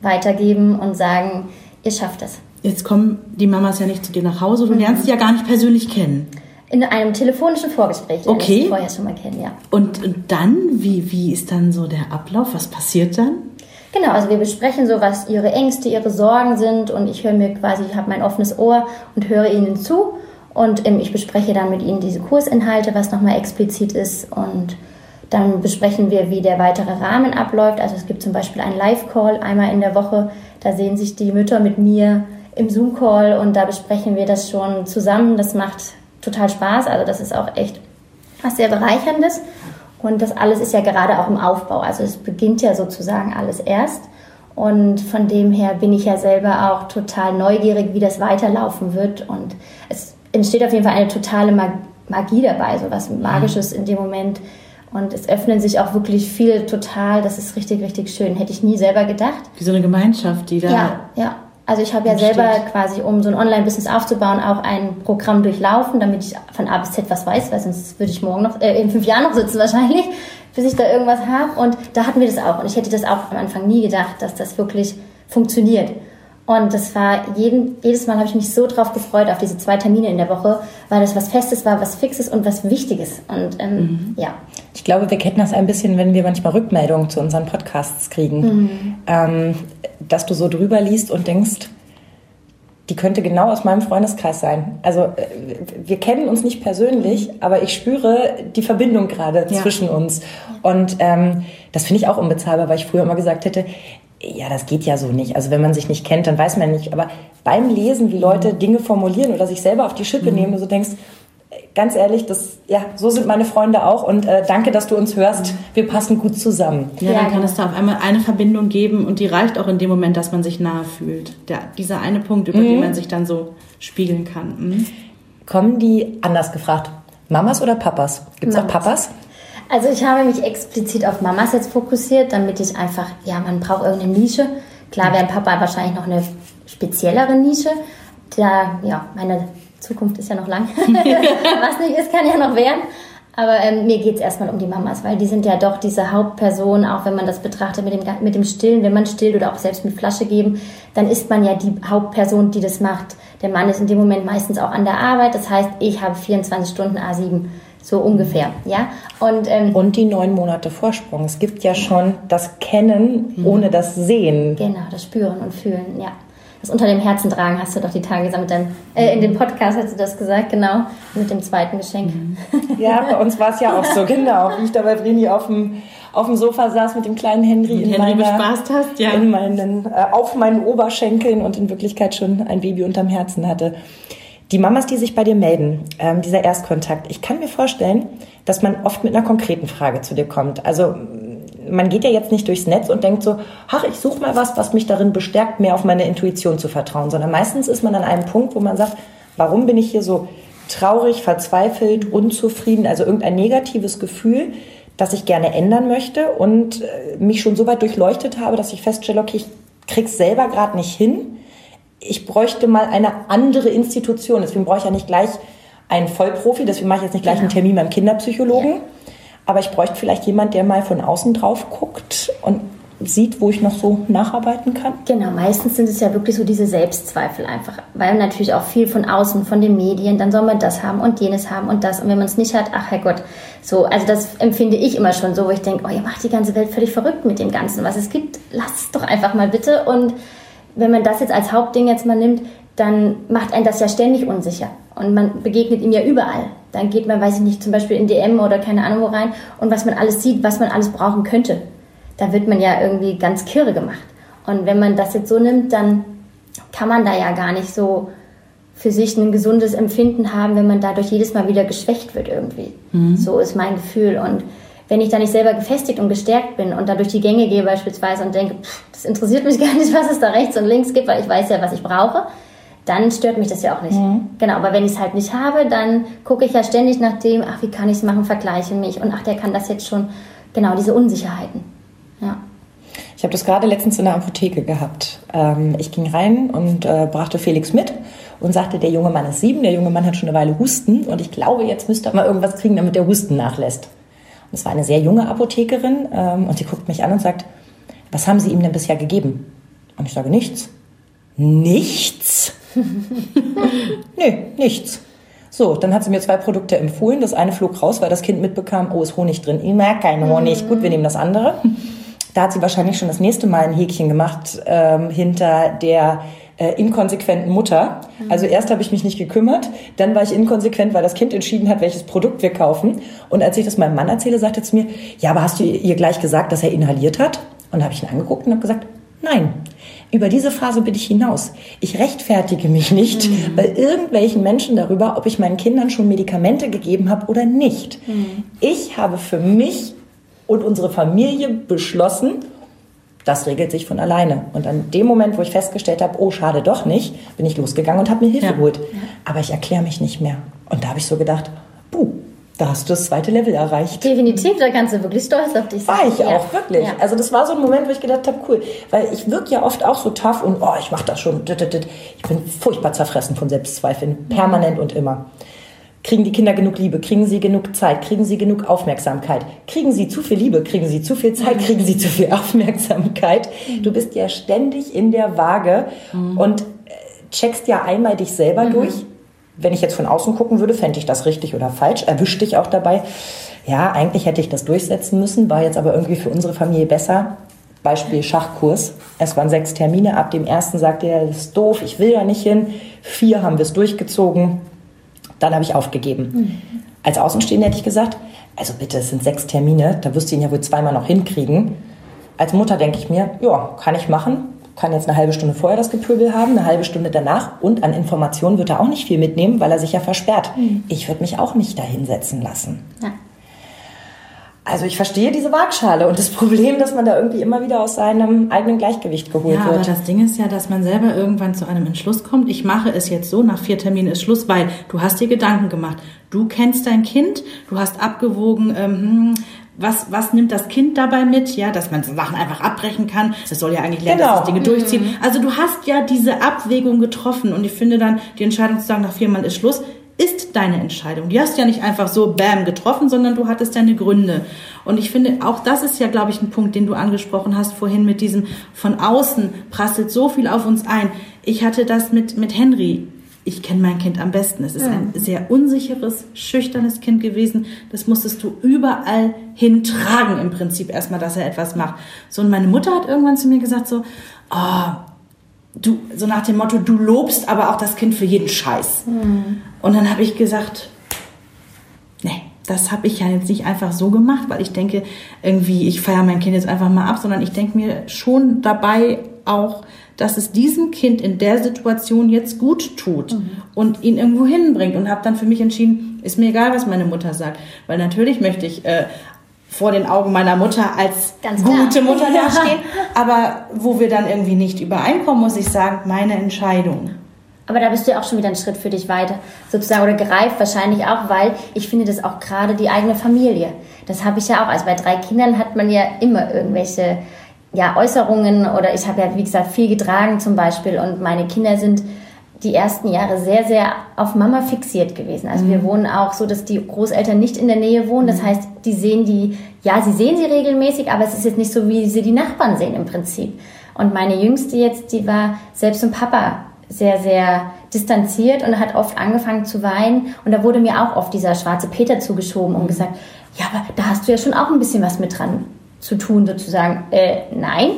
weitergeben und sagen, ihr schafft es. Jetzt kommen die Mamas ja nicht zu dir nach Hause, du lernst sie ja gar nicht persönlich kennen. In einem telefonischen Vorgespräch, Okay. ich sie vorher schon mal kennen, ja. Und, und dann, wie, wie ist dann so der Ablauf? Was passiert dann? Genau, also wir besprechen so, was ihre Ängste, ihre Sorgen sind und ich höre mir quasi, ich habe mein offenes Ohr und höre ihnen zu und ähm, ich bespreche dann mit ihnen diese Kursinhalte, was nochmal explizit ist und dann besprechen wir, wie der weitere Rahmen abläuft. Also es gibt zum Beispiel einen Live-Call einmal in der Woche, da sehen sich die Mütter mit mir im Zoom-Call und da besprechen wir das schon zusammen. Das macht total Spaß, also das ist auch echt was sehr Bereicherndes. Und das alles ist ja gerade auch im Aufbau. Also es beginnt ja sozusagen alles erst. Und von dem her bin ich ja selber auch total neugierig, wie das weiterlaufen wird. Und es entsteht auf jeden Fall eine totale Mag- Magie dabei, so was Magisches in dem Moment. Und es öffnen sich auch wirklich viel total. Das ist richtig, richtig schön. Hätte ich nie selber gedacht. Wie so eine Gemeinschaft, die da. Ja, ja. Also ich habe ja Entsteht. selber quasi, um so ein Online-Business aufzubauen, auch ein Programm durchlaufen, damit ich von A bis Z was weiß, weil sonst würde ich morgen noch, äh, in fünf Jahren noch sitzen wahrscheinlich, bis ich da irgendwas habe. Und da hatten wir das auch. Und ich hätte das auch am Anfang nie gedacht, dass das wirklich funktioniert. Und das war jeden, jedes Mal habe ich mich so drauf gefreut, auf diese zwei Termine in der Woche, weil das was Festes war, was Fixes und was Wichtiges. Und ähm, ja. Ich glaube, wir kennen das ein bisschen, wenn wir manchmal Rückmeldungen zu unseren Podcasts kriegen. Ähm, dass du so drüber liest und denkst, die könnte genau aus meinem Freundeskreis sein. Also äh, wir kennen uns nicht persönlich, aber ich spüre die Verbindung gerade Ja. zwischen uns. Und ähm, das finde ich auch unbezahlbar, weil ich früher immer gesagt hätte, ja, das geht ja so nicht. Also wenn man sich nicht kennt, dann weiß man nicht. Aber beim Lesen, wie Leute Dinge formulieren oder sich selber auf die Schippe nehmen, du so denkst, ganz ehrlich, das, ja, so sind meine Freunde auch. Und äh, danke, dass du uns hörst. Wir passen gut zusammen. Ja, dann kann es da auf einmal eine Verbindung geben und die reicht auch in dem Moment, dass man sich nahe fühlt. Der, dieser eine Punkt, über den man sich dann so spiegeln kann. Mhm. Kommen die anders gefragt? Mamas oder Papas? Gibt es auch. Papas? Also ich habe mich explizit auf Mamas jetzt fokussiert, damit ich einfach, ja, man braucht irgendeine Nische. Klar wäre ein Papa wahrscheinlich noch eine speziellere Nische. Da, ja, meine Zukunft ist ja noch lang. Was nicht ist, kann ja noch werden. Aber ähm, mir geht es erstmal um die Mamas, weil die sind ja doch diese Hauptperson, auch wenn man das betrachtet mit dem, mit dem Stillen. Wenn man stillt oder auch selbst mit Flasche geben, dann ist man ja die Hauptperson, die das macht. Der Mann ist in dem Moment meistens auch an der Arbeit. Das heißt, ich habe 24 Stunden A7, so ungefähr. Ja? Und ähm, Und die neun Monate Vorsprung. Es gibt ja schon das Kennen ohne das Sehen. Genau, das Spüren und Fühlen, ja. Das unter dem Herzen tragen hast du doch die Tage gesagt mit deinem, äh, in dem Podcast hast du das gesagt, genau, mit dem zweiten Geschenk. Ja, bei uns war es ja auch so, genau. Wie ich da bei Vreni auf dem, auf dem Sofa saß mit dem kleinen Henry, in Henry meiner, bespaßt hast, ja. in meinen, äh, auf meinen Oberschenkeln und in Wirklichkeit schon ein Baby unterm Herzen hatte. Die Mamas, die sich bei dir melden, ähm, dieser Erstkontakt, ich kann mir vorstellen, dass man oft mit einer konkreten Frage zu dir kommt. Also man geht ja jetzt nicht durchs Netz und denkt so, ach, ich suche mal was, was mich darin bestärkt, mehr auf meine Intuition zu vertrauen, sondern meistens ist man an einem Punkt, wo man sagt, warum bin ich hier so traurig, verzweifelt, unzufrieden, also irgendein negatives Gefühl, das ich gerne ändern möchte und äh, mich schon so weit durchleuchtet habe, dass ich feststelle, okay, ich krieg's selber gerade nicht hin. Ich bräuchte mal eine andere Institution. Deswegen brauche ich ja nicht gleich einen Vollprofi, deswegen mache ich jetzt nicht gleich einen Termin beim Kinderpsychologen. Aber ich bräuchte vielleicht jemand, der mal von außen drauf guckt und sieht, wo ich noch so nacharbeiten kann. Genau, meistens sind es ja wirklich so diese Selbstzweifel einfach, weil natürlich auch viel von außen, von den Medien, dann soll man das haben und jenes haben und das. Und wenn man es nicht hat, ach Herrgott, so, also das empfinde ich immer schon so, wo ich denke, oh, ihr macht die ganze Welt völlig verrückt mit dem Ganzen, was es gibt, lasst es doch einfach mal bitte. Und wenn man das jetzt als Hauptding jetzt mal nimmt, dann macht einen das ja ständig unsicher. Und man begegnet ihm ja überall. Dann geht man, weiß ich nicht, zum Beispiel in DM oder keine Ahnung wo rein und was man alles sieht, was man alles brauchen könnte da wird man ja irgendwie ganz kirre gemacht. Und wenn man das jetzt so nimmt, dann kann man da ja gar nicht so für sich ein gesundes Empfinden haben, wenn man dadurch jedes Mal wieder geschwächt wird irgendwie. So ist mein Gefühl. Und wenn ich da nicht selber gefestigt und gestärkt bin und da durch die Gänge gehe beispielsweise und denke, pff, das interessiert mich gar nicht, was es da rechts und links gibt, weil ich weiß ja, was ich brauche, dann stört mich das ja auch nicht. Genau, aber wenn ich es halt nicht habe, dann gucke ich ja ständig nach dem, ach, wie kann ich es machen, vergleiche mich und ach, der kann das jetzt schon. Genau, diese Unsicherheiten. Ja. Ich habe das gerade letztens in der Apotheke gehabt. Ähm, ich ging rein und äh, brachte Felix mit und sagte, der junge Mann ist sieben, der junge Mann hat schon eine Weile Husten und ich glaube, jetzt müsste er mal irgendwas kriegen, damit der Husten nachlässt. Und es war eine sehr junge Apothekerin ähm, und die guckt mich an und sagt, was haben Sie ihm denn bisher gegeben? Und ich sage, nichts. Nichts? Nö, nichts. So, dann hat sie mir zwei Produkte empfohlen. Das eine flog raus, weil das Kind mitbekam, oh, ist Honig drin. Ich mag keinen Honig. Gut, wir nehmen das andere. Da hat sie wahrscheinlich schon das nächste Mal ein Häkchen gemacht ähm, hinter der äh, inkonsequenten Mutter. Also erst habe ich mich nicht gekümmert, dann war ich inkonsequent, weil das Kind entschieden hat, welches Produkt wir kaufen. Und als ich das meinem Mann erzähle, sagte er zu mir, ja, aber hast du ihr gleich gesagt, dass er inhaliert hat? Und da habe ich ihn angeguckt und habe gesagt, nein. Über diese Phase bin ich hinaus. Ich rechtfertige mich nicht bei irgendwelchen Menschen darüber, ob ich meinen Kindern schon Medikamente gegeben habe oder nicht. Ich habe für mich und unsere Familie beschlossen, das regelt sich von alleine. Und an dem Moment, wo ich festgestellt habe, oh, schade doch nicht, bin ich losgegangen und habe mir Hilfe Ja. geholt. Aber ich erkläre mich nicht mehr. Und da habe ich so gedacht, Da hast du das zweite Level erreicht. Definitiv, da kannst du wirklich stolz auf dich sein. War ich Ja. auch, wirklich. Ja. Also das war so ein Moment, wo ich gedacht habe, cool. Weil ich wirke ja oft auch so tough und oh, ich mache das schon. Ich bin furchtbar zerfressen von Selbstzweifeln, permanent und immer. Kriegen die Kinder genug Liebe? Kriegen sie genug Zeit? Kriegen sie genug Aufmerksamkeit? Kriegen sie zu viel Liebe? Kriegen sie zu viel Zeit? Kriegen sie zu viel Aufmerksamkeit? Du bist ja ständig in der Waage und äh, checkst ja einmal dich selber durch. Wenn ich jetzt von außen gucken würde, fände ich das richtig oder falsch. Erwischt dich auch dabei. Ja, eigentlich hätte ich das durchsetzen müssen, war jetzt aber irgendwie für unsere Familie besser. Beispiel Schachkurs. Es waren sechs Termine. Ab dem ersten sagte er, das ist doof, ich will da nicht hin. Vier haben wir es durchgezogen. Dann habe ich aufgegeben. Als Außenstehender hätte ich gesagt, also bitte, es sind sechs Termine, da wirst du ihn ja wohl zweimal noch hinkriegen. Als Mutter denke ich mir, ja, kann ich machen. Kann jetzt eine halbe Stunde vorher das Gepöbel haben, eine halbe Stunde danach. Und an Informationen wird er auch nicht viel mitnehmen, weil er sich ja versperrt. Ich würde mich auch nicht da hinsetzen lassen. Ja. Also ich verstehe diese Waagschale und das Problem, dass man da irgendwie immer wieder aus seinem eigenen Gleichgewicht geholt Ja, aber wird. das Ding ist ja, dass man selber irgendwann zu einem Entschluss kommt. Ich mache es jetzt so, nach vier Terminen ist Schluss, weil du hast dir Gedanken gemacht. Du kennst dein Kind, du hast abgewogen, ähm, hm, was, was nimmt das Kind dabei mit? Ja, dass man Sachen einfach abbrechen kann. Das soll ja eigentlich lernen, Genau. dass das Dinge durchziehen. Also du hast ja diese Abwägung getroffen und ich finde dann, die Entscheidung zu sagen, nach vier Mal ist Schluss, ist deine Entscheidung. Die hast du ja nicht einfach so bam getroffen, sondern du hattest deine Gründe. Und ich finde, auch das ist ja, glaube ich, ein Punkt, den du angesprochen hast vorhin mit diesem von außen prasselt so viel auf uns ein. Ich hatte das mit, mit Henry. Ich kenne mein Kind am besten. Es ist ein sehr unsicheres, schüchternes Kind gewesen. Das musstest du überall hintragen im Prinzip erstmal, dass er etwas macht. So, und meine Mutter hat irgendwann zu mir gesagt so, oh, du, so nach dem Motto, du lobst aber auch das Kind für jeden Scheiß. Und dann habe ich gesagt, nee, das habe ich ja jetzt nicht einfach so gemacht, weil ich denke, irgendwie, ich feiere mein Kind jetzt einfach mal ab, sondern ich denke mir schon dabei auch, dass es diesem Kind in der Situation jetzt gut tut und ihn irgendwo hinbringt und habe dann für mich entschieden, ist mir egal, was meine Mutter sagt, weil natürlich möchte ich äh, vor den Augen meiner Mutter als gute Mutter Ja. dastehen, aber wo wir dann irgendwie nicht übereinkommen, muss ich sagen, meine Entscheidung. Aber da bist du ja auch schon wieder einen Schritt für dich weiter, sozusagen, oder gereift wahrscheinlich auch, weil ich finde das auch gerade die eigene Familie. Das habe ich ja auch. Also bei drei Kindern hat man ja immer irgendwelche ja, Äußerungen oder ich habe ja, wie gesagt, viel getragen zum Beispiel und meine Kinder sind die ersten Jahre sehr, sehr auf Mama fixiert gewesen. Also wir wohnen auch so, dass die Großeltern nicht in der Nähe wohnen. Das heißt, die sehen die, ja, sie sehen sie regelmäßig, aber es ist jetzt nicht so, wie sie die Nachbarn sehen im Prinzip. Und meine Jüngste jetzt, die war selbst zum Papa sehr, sehr distanziert und hat oft angefangen zu weinen. Und da wurde mir auch oft dieser schwarze Peter zugeschoben und gesagt, ja, aber da hast du ja schon auch ein bisschen was mit dran zu tun, sozusagen. Äh, nein,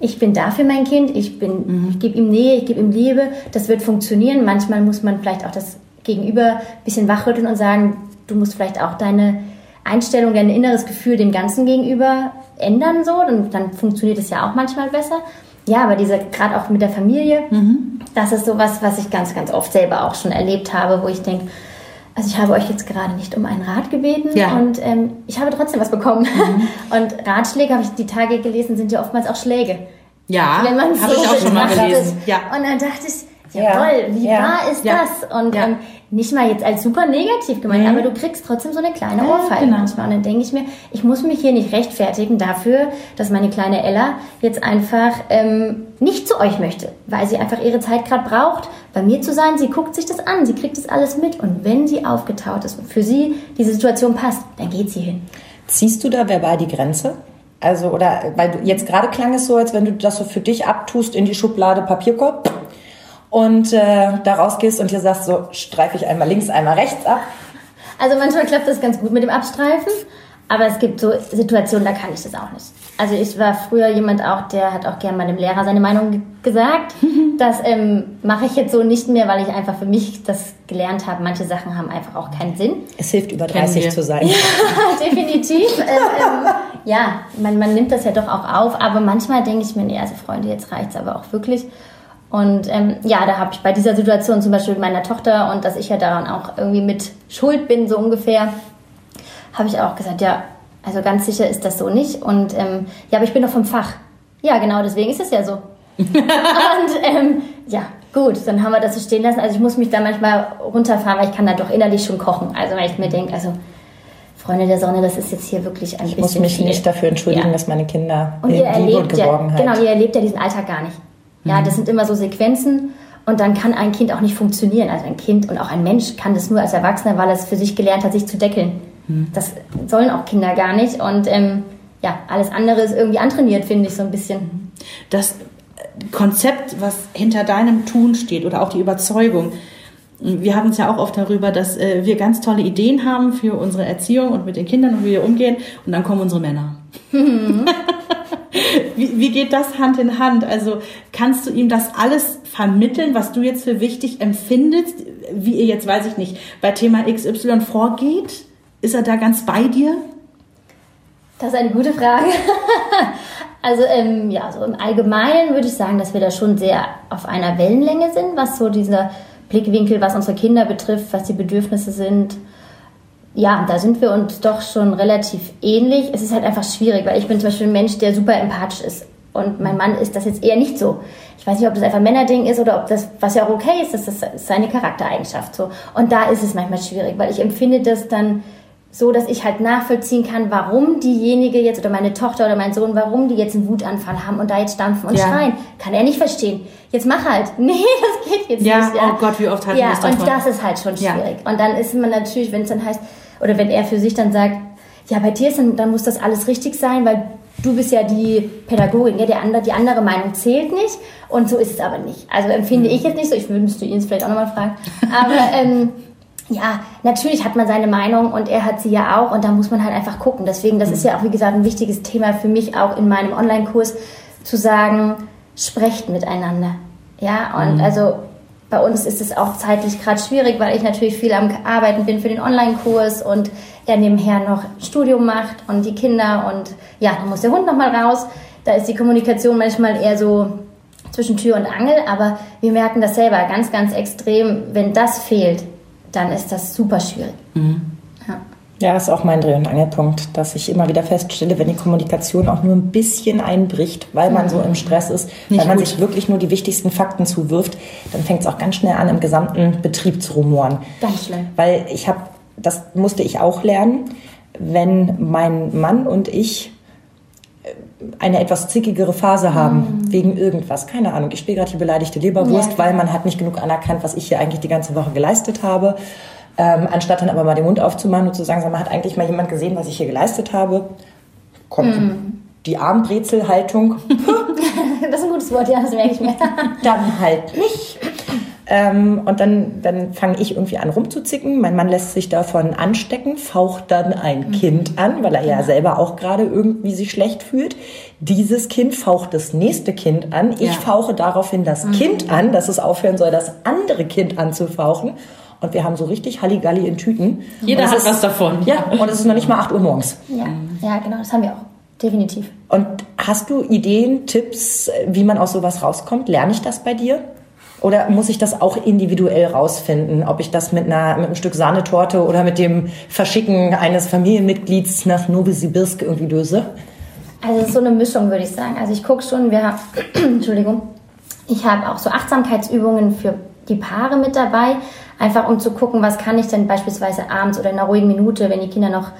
ich bin da für mein Kind, ich bin, ich gebe ihm Nähe, ich gebe ihm Liebe, das wird funktionieren. Manchmal muss man vielleicht auch das Gegenüber ein bisschen wachrütteln und sagen, du musst vielleicht auch deine Einstellung, dein inneres Gefühl dem Ganzen gegenüber ändern, so, dann, dann funktioniert es ja auch manchmal besser. Ja, aber diese, gerade auch mit der Familie, das ist sowas, was ich ganz, ganz oft selber auch schon erlebt habe, wo ich denke, also ich habe euch jetzt gerade nicht um einen Rat gebeten Ja. und ähm, ich habe trotzdem was bekommen. Und Ratschläge, habe ich die Tage gelesen, sind ja oftmals auch Schläge. Ja, Wenn man habe so ich auch schon mal gelesen. Ja. Und dann dachte ich, Ja. jawohl, wie Ja. wahr ist Ja. das? Und Ja. ähm, nicht mal jetzt als super negativ gemeint, aber du kriegst trotzdem so eine kleine Ohrfeige genau. manchmal. Und dann denke ich mir, ich muss mich hier nicht rechtfertigen dafür, dass meine kleine Ella jetzt einfach ähm, nicht zu euch möchte, weil sie einfach ihre Zeit gerade braucht, bei mir zu sein. Sie guckt sich das an, sie kriegt das alles mit. Und wenn sie aufgetaut ist und für sie diese Situation passt, dann geht sie hin. Ziehst du da verbal die Grenze? Also, oder, weil du, jetzt gerade klang es so, als wenn du das so für dich abtust in die Schublade Papierkorb und äh, da rausgehst und dir sagst, so streife ich einmal links, einmal rechts ab. Also manchmal klappt das ganz gut mit dem Abstreifen, aber es gibt so Situationen, da kann ich das auch nicht. Also ich war früher jemand auch, der hat auch gern meinem Lehrer seine Meinung ge- gesagt. Das ähm, mache ich jetzt so nicht mehr, weil ich einfach für mich das gelernt habe. Manche Sachen haben einfach auch keinen Sinn. Es hilft, über Kennen 30 wir. zu sein. Definitiv. ähm, ähm, ja, man, man nimmt das ja doch auch auf, aber manchmal denke ich mir, nee, also Freunde, jetzt reicht's aber auch wirklich. Und ähm, ja, da habe ich bei dieser Situation zum Beispiel mit meiner Tochter und dass ich ja daran auch irgendwie mit schuld bin, so ungefähr, habe ich auch gesagt, ja, also ganz sicher ist das so nicht. Und ähm, ja, aber ich bin doch vom Fach. Ja, genau, deswegen ist es ja so. und ähm, ja, gut, dann haben wir das so stehen lassen. Also ich muss mich da manchmal runterfahren, weil ich kann da doch innerlich schon kochen. Also weil ich mir denke, also Freunde der Sonne, das ist jetzt hier wirklich ein Ich bisschen muss mich viel. nicht dafür entschuldigen, Ja. dass meine Kinder Und ihr erlebt ja, Geborgenheit. genau, ihr erlebt ja diesen Alltag gar nicht. Ja, Mhm. das sind immer so Sequenzen und dann kann ein Kind auch nicht funktionieren. Also ein Kind und auch ein Mensch kann das nur als Erwachsener, weil er es für sich gelernt hat, sich zu deckeln. Mhm. Das sollen auch Kinder gar nicht und ähm, ja, alles andere ist irgendwie antrainiert, finde ich so ein bisschen. das Konzept, was hinter deinem Tun steht oder auch die Überzeugung. Wir haben es ja auch oft darüber, dass äh, wir ganz tolle Ideen haben für unsere Erziehung und mit den Kindern und wie wir umgehen und dann kommen unsere Männer. wie, wie geht das Hand in Hand? Also kannst du ihm das alles vermitteln, was du jetzt für wichtig empfindest, wie ihr jetzt, weiß ich nicht, bei Thema XY vorgeht? Ist er da ganz bei dir? Das ist eine gute Frage. also ähm, ja, so im Allgemeinen würde ich sagen, dass wir da schon sehr auf einer Wellenlänge sind, was so dieser Blickwinkel, was unsere Kinder betrifft, was die Bedürfnisse sind. Ja, da sind wir uns doch schon relativ ähnlich. Es ist halt einfach schwierig, weil ich bin zum Beispiel ein Mensch, der super empathisch ist. Und mein Mann ist das jetzt eher nicht so. Ich weiß nicht, ob das einfach ein Männerding ist oder ob das, was ja auch okay ist, das ist seine Charaktereigenschaft so. Und da ist es manchmal schwierig, weil ich empfinde das dann so, dass ich halt nachvollziehen kann, warum diejenige jetzt oder meine Tochter oder mein Sohn, warum die jetzt einen Wutanfall haben und da jetzt stampfen und Ja. schreien. Kann er nicht verstehen. Jetzt mach halt. Nee, das geht jetzt Ja, nicht. oh Gott, wie oft wir Ja, das und davon? das ist halt schon Ja. schwierig. Und dann ist man natürlich, wenn es dann heißt, oder wenn er für sich dann sagt, ja, bei dir ist dann, dann muss das alles richtig sein, weil du bist ja die Pädagogin, ja, die andere, die andere Meinung zählt nicht. Und so ist es aber nicht. Also empfinde Mhm. ich jetzt nicht so. Ich müsste ihn vielleicht auch nochmal fragen. Aber ähm, ja, natürlich hat man seine Meinung und er hat sie ja auch und da muss man halt einfach gucken. Deswegen, das ist ja auch, wie gesagt, ein wichtiges Thema für mich auch in meinem Online-Kurs, zu sagen, sprecht miteinander. Ja, und also bei uns ist es auch zeitlich gerade schwierig, weil ich natürlich viel am Arbeiten bin für den Online-Kurs und er nebenher noch Studium macht und die Kinder und ja, dann muss der Hund nochmal raus. Da ist die Kommunikation manchmal eher so zwischen Tür und Angel, aber wir merken das selber ganz, ganz extrem. Wenn das fehlt, dann ist das super schwierig. Ja. Ja, ist auch mein Dreh- und Angelpunkt, dass ich immer wieder feststelle, wenn die Kommunikation auch nur ein bisschen einbricht, weil man so im Stress ist, Nicht weil man gut. sich wirklich nur die wichtigsten Fakten zuwirft, dann fängt es auch ganz schnell an, im gesamten Betrieb zu rumoren. Ganz schlimm. Weil ich habe, das musste ich auch lernen, wenn mein Mann und ich äh, eine etwas zickigere Phase haben, wegen irgendwas. Keine Ahnung, ich spiele gerade die beleidigte Leberwurst, Ja. weil man hat nicht genug anerkannt, was ich hier eigentlich die ganze Woche geleistet habe. Ähm, anstatt dann aber mal den Mund aufzumachen und zu sagen, sag mal, hat eigentlich mal jemand gesehen, was ich hier geleistet habe? Kommt die Armbrezelhaltung, Das ist ein gutes Wort, ja, das merke ich mir. dann halt nicht. Ähm, und dann, dann fange ich irgendwie an rumzuzicken. Mein Mann lässt sich davon anstecken, faucht dann ein Kind an, weil er ja selber auch gerade irgendwie sich schlecht fühlt. Dieses Kind faucht das nächste Kind an. Ich Ja. fauche daraufhin das Kind an, dass es aufhören soll, das andere Kind anzufauchen. Und wir haben so richtig Halligalli in Tüten. Jeder hat ist, was davon. Ja, und es ist noch nicht mal 8 Uhr morgens. Ja, ja, genau, das haben wir auch. Definitiv. Und hast du Ideen, Tipps, wie man aus sowas rauskommt? Lerne ich das bei dir? Oder muss ich das auch individuell rausfinden, ob ich das mit, einer, mit einem Stück Sahnetorte oder mit dem Verschicken eines Familienmitglieds nach Novosibirsk irgendwie löse? Also es ist so eine Mischung, würde ich sagen. Also ich gucke schon, wir haben, Entschuldigung, ich habe auch so Achtsamkeitsübungen für die Paare mit dabei, einfach um zu gucken, was kann ich denn beispielsweise abends oder in einer ruhigen Minute, wenn die Kinder noch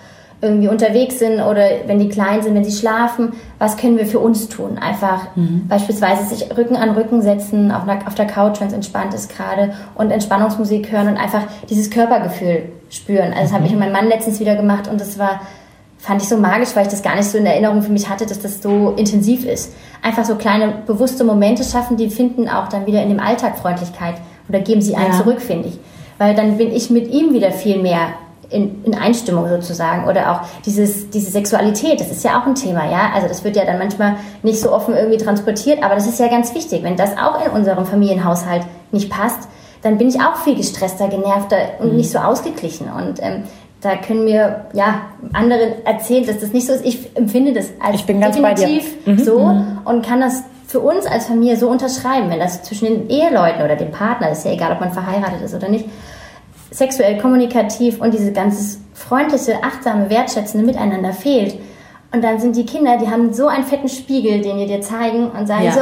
irgendwie unterwegs sind oder wenn die klein sind, wenn sie schlafen, was können wir für uns tun? Einfach beispielsweise sich Rücken an Rücken setzen, auf, einer, auf der Couch, wenn es entspannt ist gerade und Entspannungsmusik hören und einfach dieses Körpergefühl spüren. Also das habe ich mit meinem Mann letztens wieder gemacht und das war fand ich so magisch, weil ich das gar nicht so in Erinnerung für mich hatte, dass das so intensiv ist. Einfach so kleine bewusste Momente schaffen, die finden auch dann wieder in dem Alltag Freundlichkeit oder geben sie einen Ja. zurück, finde ich. Weil dann bin ich mit ihm wieder viel mehr in, in Einstimmung sozusagen oder auch dieses, diese Sexualität, das ist ja auch ein Thema, ja. Also das wird ja dann manchmal nicht so offen irgendwie transportiert, aber das ist ja ganz wichtig. Wenn das auch in unserem Familienhaushalt nicht passt, dann bin ich auch viel gestresster, genervter und nicht so ausgeglichen. Und ähm, da können mir ja andere erzählen, dass das nicht so ist. Ich empfinde das als Ich bin ganz bei dir. definitiv so und kann das für uns als Familie so unterschreiben, wenn das zwischen den Eheleuten oder dem Partner, ist ja egal, ob man verheiratet ist oder nicht, sexuell kommunikativ und diese ganze freundliche, achtsame, wertschätzende Miteinander fehlt. Und dann sind die Kinder, die haben so einen fetten Spiegel, den die dir zeigen und sagen, Ja.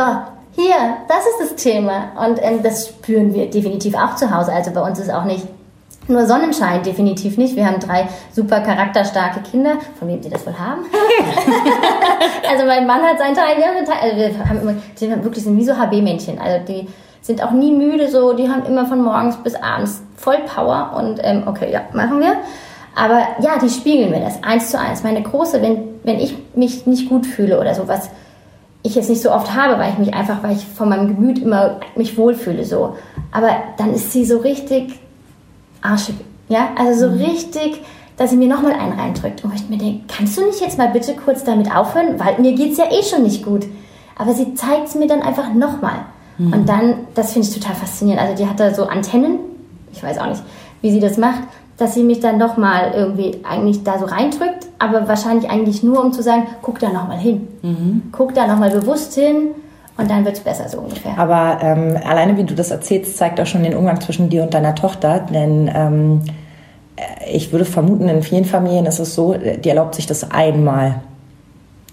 so, hier, das ist das Thema. Und ähm, das spüren wir definitiv auch zu Hause. Also bei uns ist auch nicht Nur Sonnenschein definitiv nicht. Wir haben drei super charakterstarke Kinder, von wem sie das wohl haben. also mein Mann hat seinen Teil, wir haben Teil. Also wir haben immer, die sind wirklich sind wie so HB-Männchen. Also die sind auch nie müde, so die haben immer von morgens bis abends voll Power und ähm, okay, ja, machen wir. Aber ja, die spiegeln mir das eins zu eins. Meine große, wenn, wenn ich mich nicht gut fühle oder sowas, ich jetzt nicht so oft habe, weil ich mich einfach, weil ich von meinem Gemüt immer mich wohlfühle so. Aber dann ist sie so richtig arschig. Ja, also so mhm. richtig, dass sie mir nochmal einen reindrückt. Und ich mir denke, kannst du nicht jetzt mal bitte kurz damit aufhören? Weil mir geht es ja eh schon nicht gut. Aber sie zeigt es mir dann einfach nochmal. Mhm. Und dann, das finde ich total faszinierend. Also die hat da so Antennen, ich weiß auch nicht, wie sie das macht, dass sie mich dann nochmal irgendwie eigentlich da so reindrückt, aber wahrscheinlich eigentlich nur, um zu sagen, guck da nochmal hin. Mhm. Guck da nochmal bewusst hin und dann wird es besser, so ungefähr. Aber ähm, alleine wie du das erzählst, zeigt auch schon den Umgang zwischen dir und deiner Tochter. Denn ähm, äh, ich würde vermuten, in vielen Familien ist es so, die erlaubt sich das einmal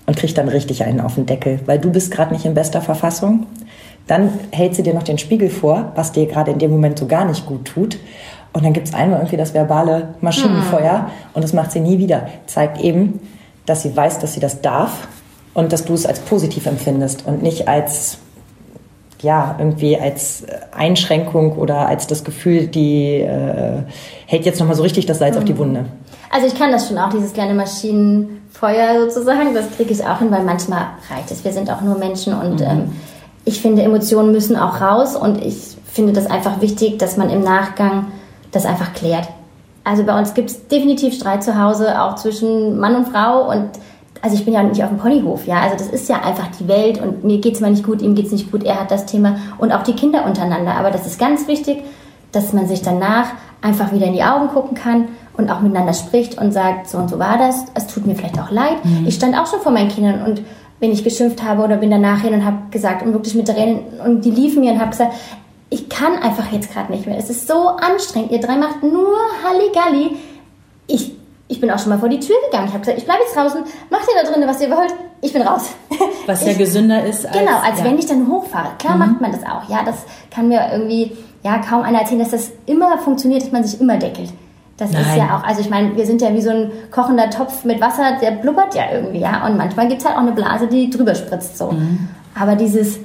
und kriegt dann richtig einen auf den Deckel, weil du bist gerade nicht in bester Verfassung. Dann hält sie dir noch den Spiegel vor, was dir gerade in dem Moment so gar nicht gut tut. Und dann gibt es einmal irgendwie das verbale Maschinenfeuer hm. und das macht sie nie wieder. Zeigt eben, dass sie weiß, dass sie das darf und dass du es als positiv empfindest und nicht als ja, irgendwie als Einschränkung oder als das Gefühl, die äh, hält jetzt nochmal so richtig das Salz mhm. auf die mhm. Wunde. Also ich kann das schon auch, dieses kleine Maschinenfeuer sozusagen, das kriege ich auch hin, weil manchmal reicht es. Wir sind auch nur Menschen und mhm. ähm, ich finde, Emotionen müssen auch raus und ich finde das einfach wichtig, dass man im Nachgang das einfach klärt. Also bei uns gibt es definitiv Streit zu Hause, auch zwischen Mann und Frau und also ich bin ja nicht auf dem Ponyhof, ja, also das ist ja einfach die Welt und mir geht es mal nicht gut, ihm geht es nicht gut, er hat das Thema und auch die Kinder untereinander. Aber das ist ganz wichtig, dass man sich danach einfach wieder in die Augen gucken kann und auch miteinander spricht und sagt, so und so war das, es tut mir vielleicht auch leid. Mhm. Ich stand auch schon vor meinen Kindern und wenn ich geschimpft habe oder bin danach hin und habe gesagt und wirklich mit Tränen und die liefen mir und habe gesagt, ich kann einfach jetzt gerade nicht mehr. Es ist so anstrengend. Ihr drei macht nur Halligalli. Ich ich bin auch schon mal vor die Tür gegangen. Ich habe gesagt, ich bleibe jetzt draußen, macht ihr da drinnen, was ihr wollt, ich bin raus. Was ja gesünder ist als... Genau, als ja. wenn ich dann hochfahre. Klar mhm. macht man das auch. Ja, das kann mir irgendwie ja kaum einer erzählen, dass das immer funktioniert, dass man sich immer deckelt. Das Nein. ist ja auch, also ich meine, wir sind ja wie so ein kochender Topf mit Wasser, der blubbert ja irgendwie, ja. Und manchmal gibt es halt auch eine Blase, die drüber spritzt so. Mhm. Aber dieses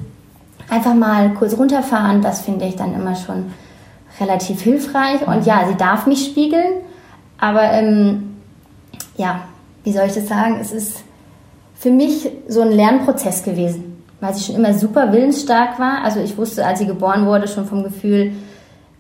einfach mal kurz runterfahren, das finde ich dann immer schon relativ hilfreich. Und ja, sie darf mich spiegeln, aber ähm, ja, wie soll ich das sagen? Es ist für mich so ein Lernprozess gewesen, weil sie schon immer super willensstark war. Also ich wusste, als sie geboren wurde, schon vom Gefühl,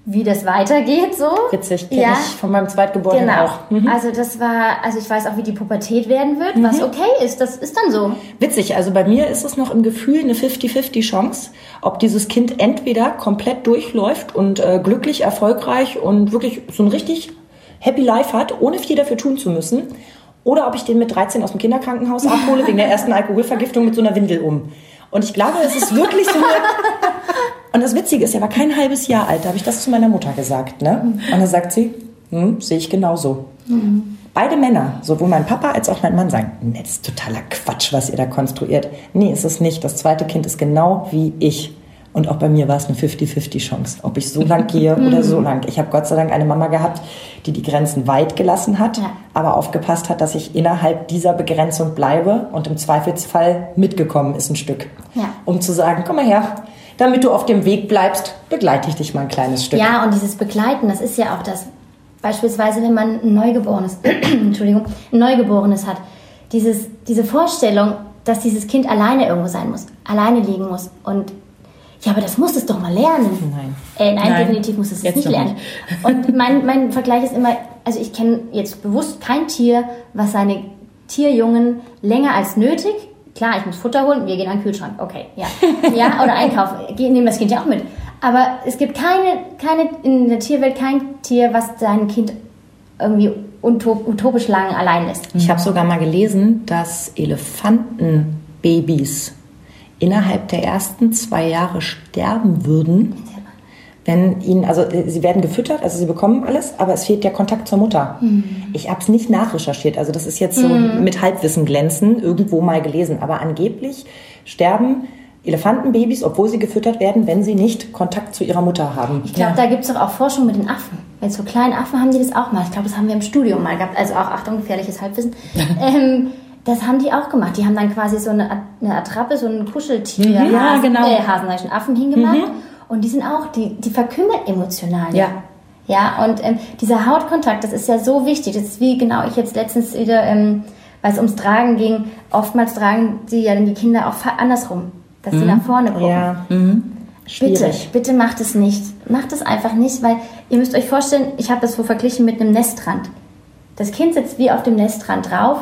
wie das weitergeht, so. Witzig, kenne ja. ich von meinem Zweitgeborenen genau. auch. Mhm. Also das war, also ich weiß auch, wie die Pubertät werden wird, mhm. was okay ist, das ist dann so. Witzig, also bei mir ist es noch im Gefühl eine 50-50 Chance, ob dieses Kind entweder komplett durchläuft und äh, glücklich, erfolgreich und wirklich so ein richtig Happy Life hat, ohne viel dafür tun zu müssen. Oder ob ich den mit 13 aus dem Kinderkrankenhaus abhole, wegen der ersten Alkoholvergiftung mit so einer Windel um. Und ich glaube, es ist wirklich so. Und das Witzige ist, er war kein halbes Jahr alt, da habe ich das zu meiner Mutter gesagt. Ne? Und dann sagt sie, hm, sehe ich genauso. Mhm. Beide Männer, sowohl mein Papa als auch mein Mann, sagen, das ist totaler Quatsch, was ihr da konstruiert. Nee, ist es nicht. Das zweite Kind ist genau wie ich. Und auch bei mir war es eine 50-50 Chance, ob ich so lang gehe oder so lang. Ich habe Gott sei Dank eine Mama gehabt, die die Grenzen weit gelassen hat, ja. aber aufgepasst hat, dass ich innerhalb dieser Begrenzung bleibe und im Zweifelsfall mitgekommen ist ein Stück. Ja. Um zu sagen, komm mal her, damit du auf dem Weg bleibst, begleite ich dich mal ein kleines Stück. Ja, und dieses Begleiten, das ist ja auch das, beispielsweise wenn man ein Neugeborenes, Entschuldigung, ein Neugeborenes hat, dieses, diese Vorstellung, dass dieses Kind alleine irgendwo sein muss, alleine liegen muss und ja, aber das muss es doch mal lernen. Nein. Äh, nein, nein, definitiv muss es jetzt nicht lernen. Nicht. Und mein, mein Vergleich ist immer, also ich kenne jetzt bewusst kein Tier, was seine Tierjungen länger als nötig, klar, ich muss Futter holen, wir gehen an den Kühlschrank, okay, ja. Ja, oder einkaufen, nehmen das Kind ja auch mit. Aber es gibt keine, keine, in der Tierwelt kein Tier, was sein Kind irgendwie utopisch lang allein lässt. Ich habe sogar mal gelesen, dass Elefantenbabys innerhalb der ersten zwei Jahre sterben würden, wenn ihnen, also äh, sie werden gefüttert, also sie bekommen alles, aber es fehlt der Kontakt zur Mutter. Mhm. Ich habe es nicht nachrecherchiert, also das ist jetzt so mhm. mit Halbwissen glänzen, irgendwo mal gelesen, aber angeblich sterben Elefantenbabys, obwohl sie gefüttert werden, wenn sie nicht Kontakt zu ihrer Mutter haben. Ich glaube, ja. da gibt es doch auch Forschung mit den Affen. Bei so kleinen Affen haben die das auch mal. Ich glaube, das haben wir im Studium mal gehabt. Also auch, Achtung, gefährliches Halbwissen. ähm, das haben die auch gemacht. Die haben dann quasi so eine, eine Attrappe, so ein Kuscheltier, Mhm. Ja, Hasen, genau. äh, Hasen, schon, Affen hingemacht. Und die sind auch, die, die verkümmern emotional. Ja. Ja, und ähm, dieser Hautkontakt, das ist ja so wichtig. Das ist wie genau ich jetzt letztens wieder, ähm, weil es ums Tragen ging, oftmals tragen sie ja dann die Kinder auch andersrum, dass sie nach vorne gucken. Ja. Bitte, Schwierig. bitte macht es nicht. Macht es einfach nicht, weil ihr müsst euch vorstellen, ich habe das so verglichen mit einem Nestrand. Das Kind sitzt wie auf dem Nestrand drauf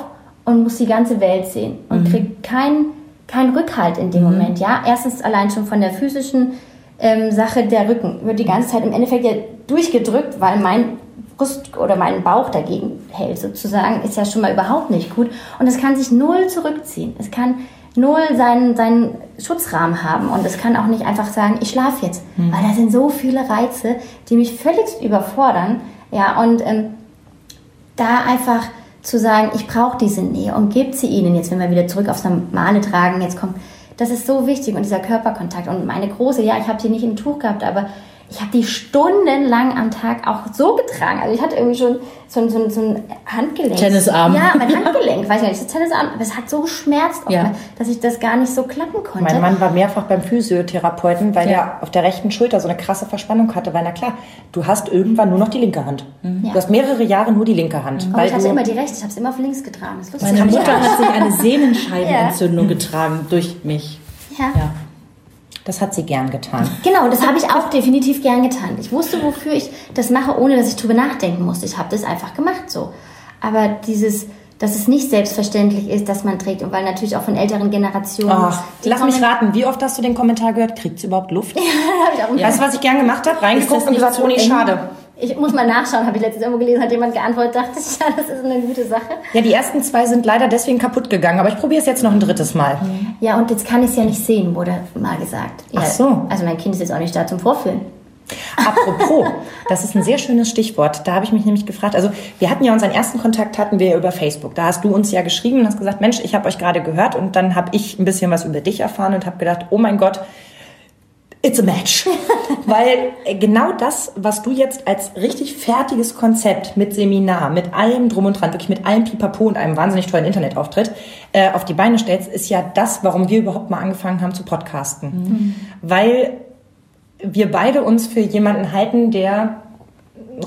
und muss die ganze Welt sehen und kriegt keinen kein Rückhalt in dem Moment. Ja, erstens allein schon von der physischen ähm, Sache, der Rücken wird die ganze Zeit im Endeffekt ja durchgedrückt, weil mein Brust oder mein Bauch dagegen hält sozusagen, ist ja schon mal überhaupt nicht gut. Und es kann sich null zurückziehen. Es kann null seinen, seinen Schutzrahmen haben und es kann auch nicht einfach sagen, ich schlafe jetzt, weil da sind so viele Reize, die mich völligst überfordern. Ja, und ähm, da einfach zu sagen, ich brauche diese Nähe und gebt sie ihnen. Jetzt, wenn wir wieder zurück aufs Normale tragen, jetzt kommt, das ist so wichtig und dieser Körperkontakt und meine große, ja, ich habe die nicht im Tuch gehabt, aber ich habe die stundenlang am Tag auch so getragen. Also ich hatte irgendwie schon so ein, so ein, so ein Handgelenk. Tennisarm. Ja, mein Handgelenk, weiß ich nicht, das Tennisarm, aber es hat so geschmerzt, Ja. oftmals, dass ich das gar nicht so klappen konnte. Mein Mann war mehrfach beim Physiotherapeuten, weil Ja. er auf der rechten Schulter so eine krasse Verspannung hatte. Weil, na klar, du hast irgendwann nur noch die linke Hand. Ja. Du hast mehrere Jahre nur die linke Hand. aber weil ich hatte du, immer die rechte, ich habe es immer auf links getragen. Das ist lustig. Meine Mutter hat sich eine Sehnenscheidenentzündung getragen durch mich. Ja. Ja. Das hat sie gern getan. Genau, das habe ich auch definitiv gern getan. Ich wusste, wofür ich das mache, ohne dass ich drüber nachdenken musste. Ich habe das einfach gemacht so. Aber dieses, dass es nicht selbstverständlich ist, dass man trägt und weil natürlich auch von älteren Generationen. Ach, lass mich raten, wie oft hast du den Kommentar gehört? Kriegt sie überhaupt Luft? Hab ich auch Weißt du, was ich gern gemacht habe? Reingeguckt und gesagt, zu Toni, schade. Ich muss mal nachschauen, habe ich letztens irgendwo gelesen, hat jemand geantwortet, dachte ich, ja, das ist eine gute Sache. Ja, die ersten zwei sind leider deswegen kaputt gegangen, aber ich probiere es jetzt noch ein drittes Mal. Ja, und jetzt kann ich es ja nicht sehen, wurde mal gesagt. Ja, Ach so. Also mein Kind ist jetzt auch nicht da zum Vorführen. Apropos, das ist ein sehr schönes Stichwort. Da habe ich mich nämlich gefragt. Also wir hatten ja unseren ersten Kontakt hatten wir über Facebook. Da hast du uns ja geschrieben und hast gesagt, Mensch, ich habe euch gerade gehört und dann habe ich ein bisschen was über dich erfahren und habe gedacht, oh mein Gott, it's a match. Weil äh, genau das, was du jetzt als richtig fertiges Konzept mit Seminar, mit allem drum und dran, wirklich mit allem Pipapo und einem wahnsinnig tollen Internetauftritt äh, auf die Beine stellst, ist ja das, warum wir überhaupt mal angefangen haben zu podcasten. Weil wir beide uns für jemanden halten, der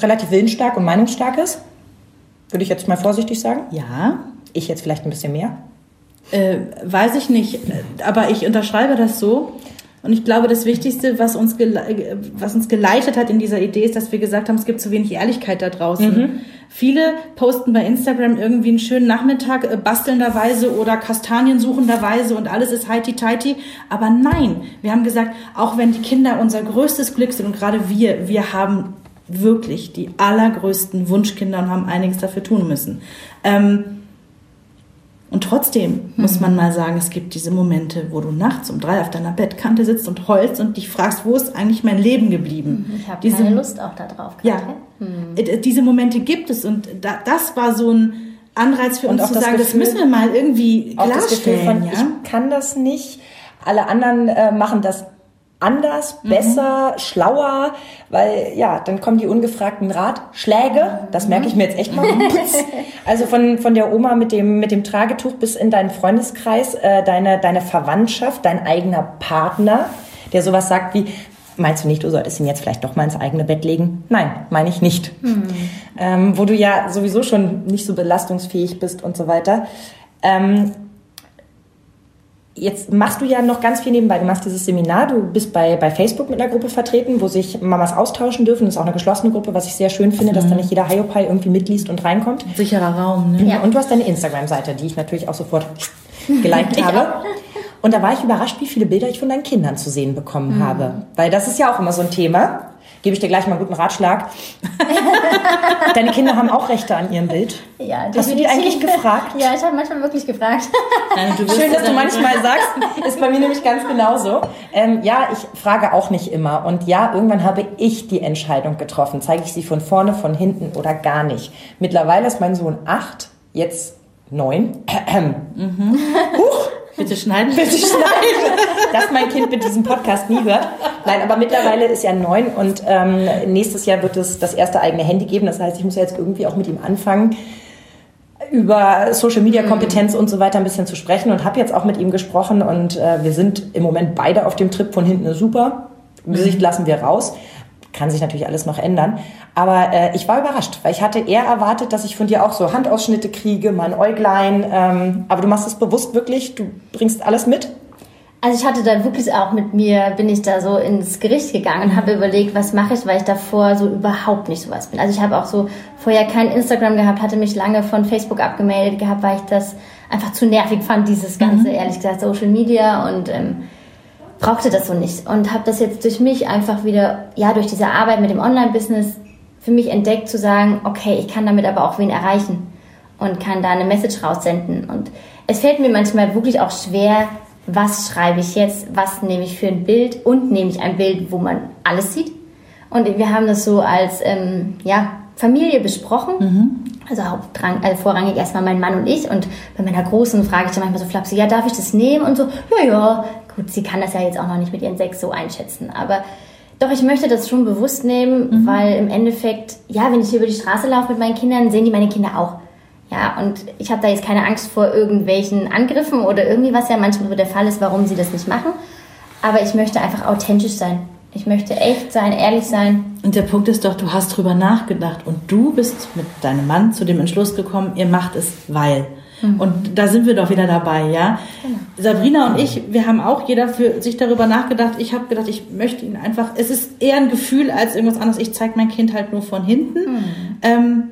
relativ willensstark und meinungsstark ist. Würde ich jetzt mal vorsichtig sagen. Ja, Ich jetzt vielleicht ein bisschen mehr. äh, weiß ich nicht, aber ich unterschreibe das so. Und ich glaube, das Wichtigste, was uns, äh, was uns geleitet hat in dieser Idee, ist, dass wir gesagt haben, es gibt zu wenig Ehrlichkeit da draußen. Viele posten bei Instagram irgendwie einen schönen Nachmittag äh, bastelnderweise oder Kastanien suchenderweise und alles ist heiti-teiti. Aber nein, wir haben gesagt, auch wenn die Kinder unser größtes Glück sind und gerade wir, wir haben wirklich die allergrößten Wunschkinder und haben einiges dafür tun müssen. Ähm, und trotzdem muss man mal sagen, es gibt diese Momente, wo du nachts um drei auf deiner Bettkante sitzt und heulst und dich fragst, wo ist eigentlich mein Leben geblieben? Ich habe Diese- keine Lust auch da drauf. Ja. Äh, diese Momente gibt es und da, das war so ein Anreiz für Und uns zu das sagen, das Gefühl- müssen wir mal irgendwie Auch das Gefühl klarstellen. von, ja? ich kann das nicht. Alle anderen äh, machen das anders, besser, schlauer, weil ja, dann kommen die ungefragten Ratschläge. Das merke ich mir jetzt echt mal. Also von, von der Oma mit dem, mit dem Tragetuch bis in deinen Freundeskreis, äh, deine, deine Verwandtschaft, dein eigener Partner, der sowas sagt wie, Meinst du nicht, du solltest ihn jetzt vielleicht doch mal ins eigene Bett legen? Nein, meine ich nicht. Ähm, wo du ja sowieso schon nicht so belastungsfähig bist und so weiter. Ähm, Jetzt machst du ja noch ganz viel nebenbei. Du machst dieses Seminar, du bist bei, bei Facebook mit einer Gruppe vertreten, wo sich Mamas austauschen dürfen. Das ist auch eine geschlossene Gruppe, was ich sehr schön finde, dass da nicht jeder Hiopai irgendwie mitliest und reinkommt. Sicherer Raum, ne? Ja. Und du hast deine Instagram-Seite, die ich natürlich auch sofort geliked habe. Und da war ich überrascht, wie viele Bilder ich von deinen Kindern zu sehen bekommen habe. Weil das ist ja auch immer so ein Thema. Gebe ich dir gleich mal einen guten Ratschlag. Deine Kinder haben auch Rechte an ihrem Bild. Ja, Hast du die definitiv. eigentlich gefragt? Ja, ich habe manchmal wirklich gefragt. Nein, Schön, dass du manchmal sagst, ist bei mir nämlich ganz genauso. Ähm, ja, ich frage auch nicht immer. Und ja, irgendwann habe ich die Entscheidung getroffen. Zeige ich sie von vorne, von hinten oder gar nicht. Mittlerweile ist mein Sohn acht, jetzt neun. Huch, Bitte schneiden. Bitte schneiden, dass mein Kind mit diesem Podcast nie hört. Nein, aber mittlerweile ist er neun und ähm, nächstes Jahr wird es das erste eigene Handy geben. Das heißt, ich muss ja jetzt irgendwie auch mit ihm anfangen über Social Media Kompetenz und so weiter ein bisschen zu sprechen und habe jetzt auch mit ihm gesprochen und äh, wir sind im Moment beide auf dem Trip von hinten ist super. Gesicht lassen wir raus. Kann sich natürlich alles noch ändern. Aber äh, ich war überrascht, weil ich hatte eher erwartet, dass ich von dir auch so Handausschnitte kriege, mein Äuglein. Ähm, aber du machst es bewusst wirklich, du bringst alles mit. Also ich hatte da wirklich auch mit mir, bin ich da so ins Gericht gegangen und habe überlegt, was mache ich, weil ich davor so überhaupt nicht sowas bin. Also ich habe auch so vorher kein Instagram gehabt, hatte mich lange von Facebook abgemeldet gehabt, weil ich das einfach zu nervig fand, dieses ganze, mhm. ehrlich gesagt, Social Media und ähm, brauchte das so nicht. Und habe das jetzt durch mich einfach wieder, ja, durch diese Arbeit mit dem Online-Business für mich entdeckt, zu sagen, okay, ich kann damit aber auch wen erreichen und kann da eine Message raussenden. Und es fällt mir manchmal wirklich auch schwer, was schreibe ich jetzt, was nehme ich für ein Bild und nehme ich ein Bild, wo man alles sieht. Und wir haben das so als ähm, ja, Familie besprochen. Mhm. Also, hauptrang, also vorrangig erstmal mein Mann und ich. Und bei meiner Großen frage ich dann manchmal so flapsig, ja, darf ich das nehmen? Und so, ja, ja. Gut, sie kann das ja jetzt auch noch nicht mit ihren sechs so einschätzen. Aber doch, ich möchte das schon bewusst nehmen, mhm. weil im Endeffekt, ja, wenn ich hier über die Straße laufe mit meinen Kindern, sehen die meine Kinder auch. Ja, und ich habe da jetzt keine Angst vor irgendwelchen Angriffen oder irgendwie, was ja manchmal so der Fall ist, warum sie das nicht machen. Aber ich möchte einfach authentisch sein. Ich möchte echt sein, ehrlich sein. Und der Punkt ist doch, du hast drüber nachgedacht und du bist mit deinem Mann zu dem Entschluss gekommen, ihr macht es, weil. Mhm. Und da sind wir doch wieder dabei, ja. Genau. Sabrina und ich, wir haben auch jeder für sich darüber nachgedacht. Ich habe gedacht, ich möchte ihn einfach. Es ist eher ein Gefühl als irgendwas anderes. Ich zeige mein Kind halt nur von hinten. Mhm. Ähm,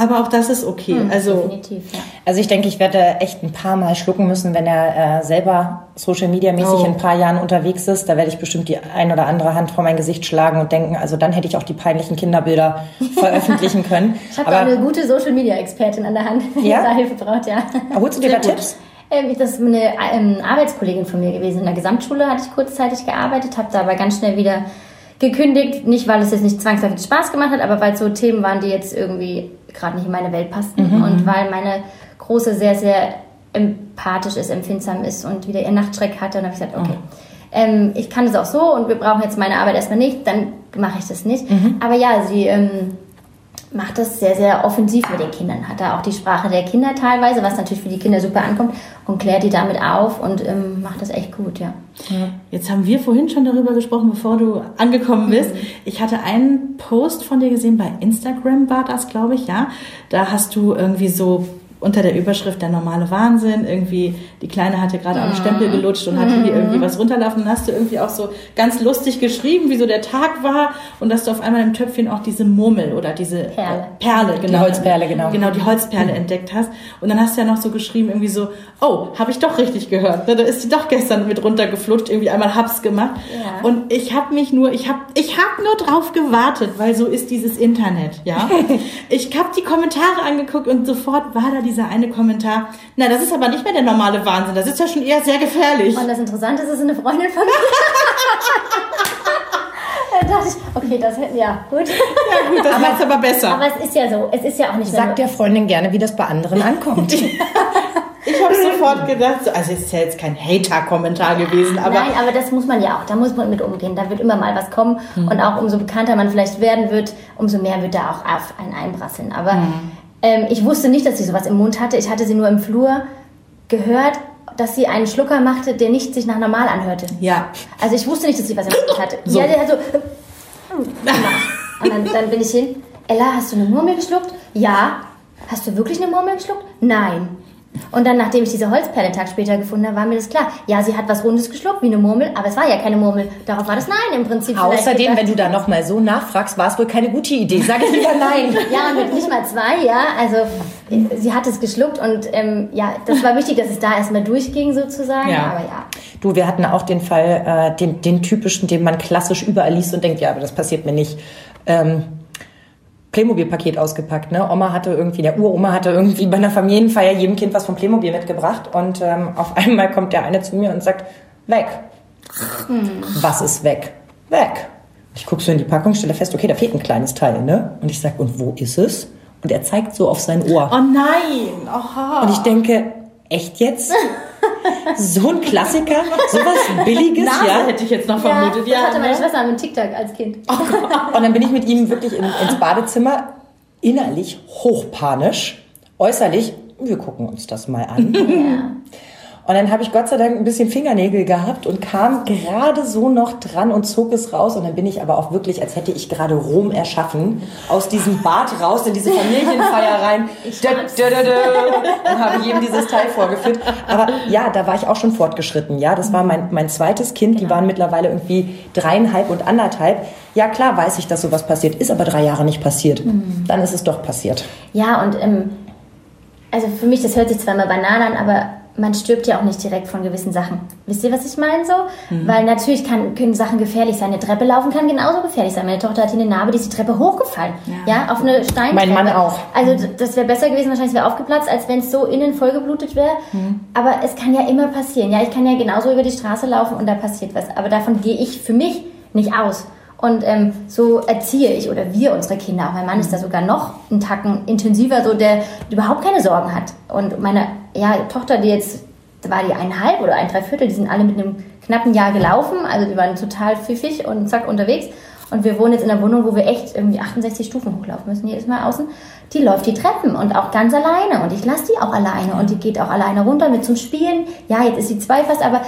aber auch das ist okay. Hm, also, definitiv, ja. also ich denke, ich werde echt ein paar Mal schlucken müssen, wenn er äh, selber Social Media mäßig oh. in ein paar Jahren unterwegs ist. Da werde ich bestimmt die ein oder andere Hand vor mein Gesicht schlagen und denken, also dann hätte ich auch die peinlichen Kinderbilder veröffentlichen können. Ich habe eine gute Social Media Expertin an der Hand, die ja? da Hilfe braucht, ja. Holst du dir da Tipps? Ähm, das ist eine ähm, Arbeitskollegin von mir gewesen. In der Gesamtschule hatte ich kurzzeitig gearbeitet, habe da aber ganz schnell wieder gekündigt. Nicht, weil es jetzt nicht zwangsläufig Spaß gemacht hat, aber weil es so Themen waren, die jetzt irgendwie gerade nicht in meine Welt passten. Mhm. Und weil meine Große sehr, sehr empathisch ist, empfindsam ist und wieder ihr Nachtschreck hatte, dann habe ich gesagt, okay. Oh. Ähm, ich kann das auch so und wir brauchen jetzt meine Arbeit erstmal nicht, dann mache ich das nicht. Mhm. Aber ja, sie ähm, macht das sehr, sehr offensiv mit den Kindern. Hat da auch die Sprache der Kinder teilweise, was natürlich für die Kinder super ankommt und klärt die damit auf und ähm, macht das echt gut, ja. Jetzt haben wir vorhin schon darüber gesprochen, bevor du angekommen bist. Mhm. Ich hatte einen Post von dir gesehen, bei Instagram war das, glaube ich, ja. Da hast du irgendwie so unter der Überschrift der normale Wahnsinn. Irgendwie, die Kleine hatte gerade am Stempel gelutscht und hatte hier irgendwie was runterlaufen. Dann hast du irgendwie auch so ganz lustig geschrieben, wie so der Tag war und dass du auf einmal im Töpfchen auch diese Murmel oder diese Perle, Perle genau. Die Holzperle, genau. Genau, die Holzperle entdeckt hast. Und dann hast du ja noch so geschrieben, irgendwie so, oh, habe ich doch richtig gehört. Da ist sie doch gestern mit runtergeflutscht, irgendwie einmal Habs gemacht. Ja. Und ich habe mich nur, ich habe ich hab nur drauf gewartet, weil so ist dieses Internet, ja. ich habe die Kommentare angeguckt und sofort war da die dieser eine Kommentar, na, das ist aber nicht mehr der normale Wahnsinn, das ist ja schon eher sehr gefährlich. Und das Interessante ist, es ist eine Freundin von mir. da dachte ich, okay, das hätten ja gut. Ja gut, das macht aber besser. Aber es ist ja so, es ist ja auch nicht Sag der Freundin gerne, wie das bei anderen ankommt. Ich habe sofort gedacht, also es ist ja jetzt kein Hater-Kommentar gewesen, aber. Nein, aber das muss man ja auch, da muss man mit umgehen. Da wird immer mal was kommen. Mhm. Und auch umso bekannter man vielleicht werden wird, umso mehr wird da auch auf einen einprasseln. Aber mhm. Ähm, ich wusste nicht, dass sie sowas im Mund hatte. Ich hatte sie nur im Flur gehört, dass sie einen Schlucker machte, der nicht sich nach normal anhörte. Ja. Also ich wusste nicht, dass sie was im Mund hatte. So. Ja, der hat so Und dann, dann bin ich hin. Ella, hast du eine Murmel geschluckt? Ja. Hast du wirklich eine Murmel geschluckt? Nein. Und dann, nachdem ich diese Holzperle einen Tag später gefunden habe, war mir das klar. Ja, sie hat was Rundes geschluckt, wie eine Murmel, aber es war ja keine Murmel. Darauf war das Nein im Prinzip. Außerdem, wenn du da nochmal so nachfragst, war es wohl keine gute Idee. Sag ich lieber Nein. ja, mit nicht mal zwei, ja. Also, sie hat es geschluckt und ähm, ja, das war wichtig, dass es da erstmal durchging sozusagen. Ja. Aber ja. Du, wir hatten auch den Fall, äh, den, den typischen, den man klassisch überall liest und denkt, ja, aber das passiert mir nicht. Ähm, Playmobil-Paket ausgepackt. Ne? Oma hatte irgendwie, der Uroma hatte irgendwie bei einer Familienfeier jedem Kind was von Playmobil mitgebracht und ähm, auf einmal kommt der eine zu mir und sagt, weg. Hm. Was ist weg? Weg. Ich gucke so in die Packung, stelle fest, okay, da fehlt ein kleines Teil, ne? Und ich sag, und wo ist es? Und er zeigt so auf sein Ohr. Oh nein! Oha. Und ich denke, echt jetzt? So ein Klassiker, sowas Billiges, Nase ja. hätte ich jetzt noch Ja, vermutet. das hatte meine ne? Schwester mit TikTok als Kind. Und dann bin ich mit ihm wirklich in, ins Badezimmer, innerlich hochpanisch, äußerlich, wir gucken uns das mal an. Und dann habe ich Gott sei Dank ein bisschen Fingernägel gehabt und kam gerade so noch dran und zog es raus. Und dann bin ich aber auch wirklich, als hätte ich gerade Rom erschaffen, aus diesem Bad raus in diese Familienfeier rein. Dö, dö, dö, dö. Und habe jedem dieses Teil vorgeführt. Aber ja, da war ich auch schon fortgeschritten. Ja, das war mein, mein zweites Kind. Die waren mittlerweile irgendwie dreieinhalb und anderthalb. Ja, klar weiß ich, dass sowas passiert. Ist aber drei Jahre nicht passiert. Dann ist es doch passiert. Ja, und ähm, also für mich, das hört sich zwar mal banal an, aber man stirbt ja auch nicht direkt von gewissen Sachen. Wisst ihr, was ich meine so? Weil natürlich kann, können Sachen gefährlich sein. Eine Treppe laufen kann genauso gefährlich sein. Meine Tochter hat hier eine Narbe, die ist die Treppe hochgefallen. Ja, auf eine Steintreppe. Mein Mann auch. Also d- das wäre besser gewesen, wahrscheinlich wäre aufgeplatzt, als wenn es so innen vollgeblutet wäre. Aber es kann ja immer passieren. Ja, ich kann ja genauso über die Straße laufen und da passiert was. Aber davon gehe ich für mich nicht aus. Und ähm, so erziehe ich oder wir unsere Kinder. Auch mein Mann ist da sogar noch einen Tacken intensiver, so der überhaupt keine Sorgen hat. Und meine ja, Tochter, die jetzt, da war die eineinhalb oder ein Dreiviertel, die sind alle mit einem knappen Jahr gelaufen. Also die waren total pfiffig und zack unterwegs. Und wir wohnen jetzt in einer Wohnung, wo wir echt irgendwie 68 Stufen hochlaufen müssen, jedes Mal außen. Die läuft die Treppen und auch ganz alleine. Und ich lasse die auch alleine. Und die geht auch alleine runter mit zum Spielen. Ja, jetzt ist sie zwei fast, aber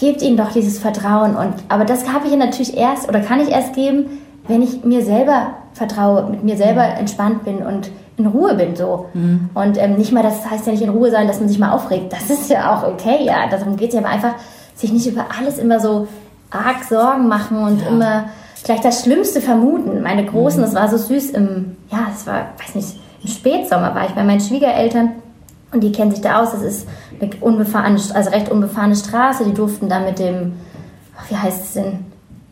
gebt ihnen doch dieses Vertrauen. Und, aber das habe ich natürlich erst oder kann ich erst geben, wenn ich mir selber vertraue, mit mir selber entspannt bin und in Ruhe bin so. Und ähm, nicht mal, das heißt ja nicht in Ruhe sein, dass man sich mal aufregt. Das ist ja auch okay, ja. Darum geht es ja aber einfach, sich nicht über alles immer so arg Sorgen machen und immer gleich das Schlimmste vermuten. Meine Großen, das war so süß im, ja, es war, weiß nicht, im Spätsommer war ich bei meinen Schwiegereltern und die kennen sich da aus. Das ist eine unbefahrene, also recht unbefahrene Straße. Die durften da mit dem, wie heißt es denn?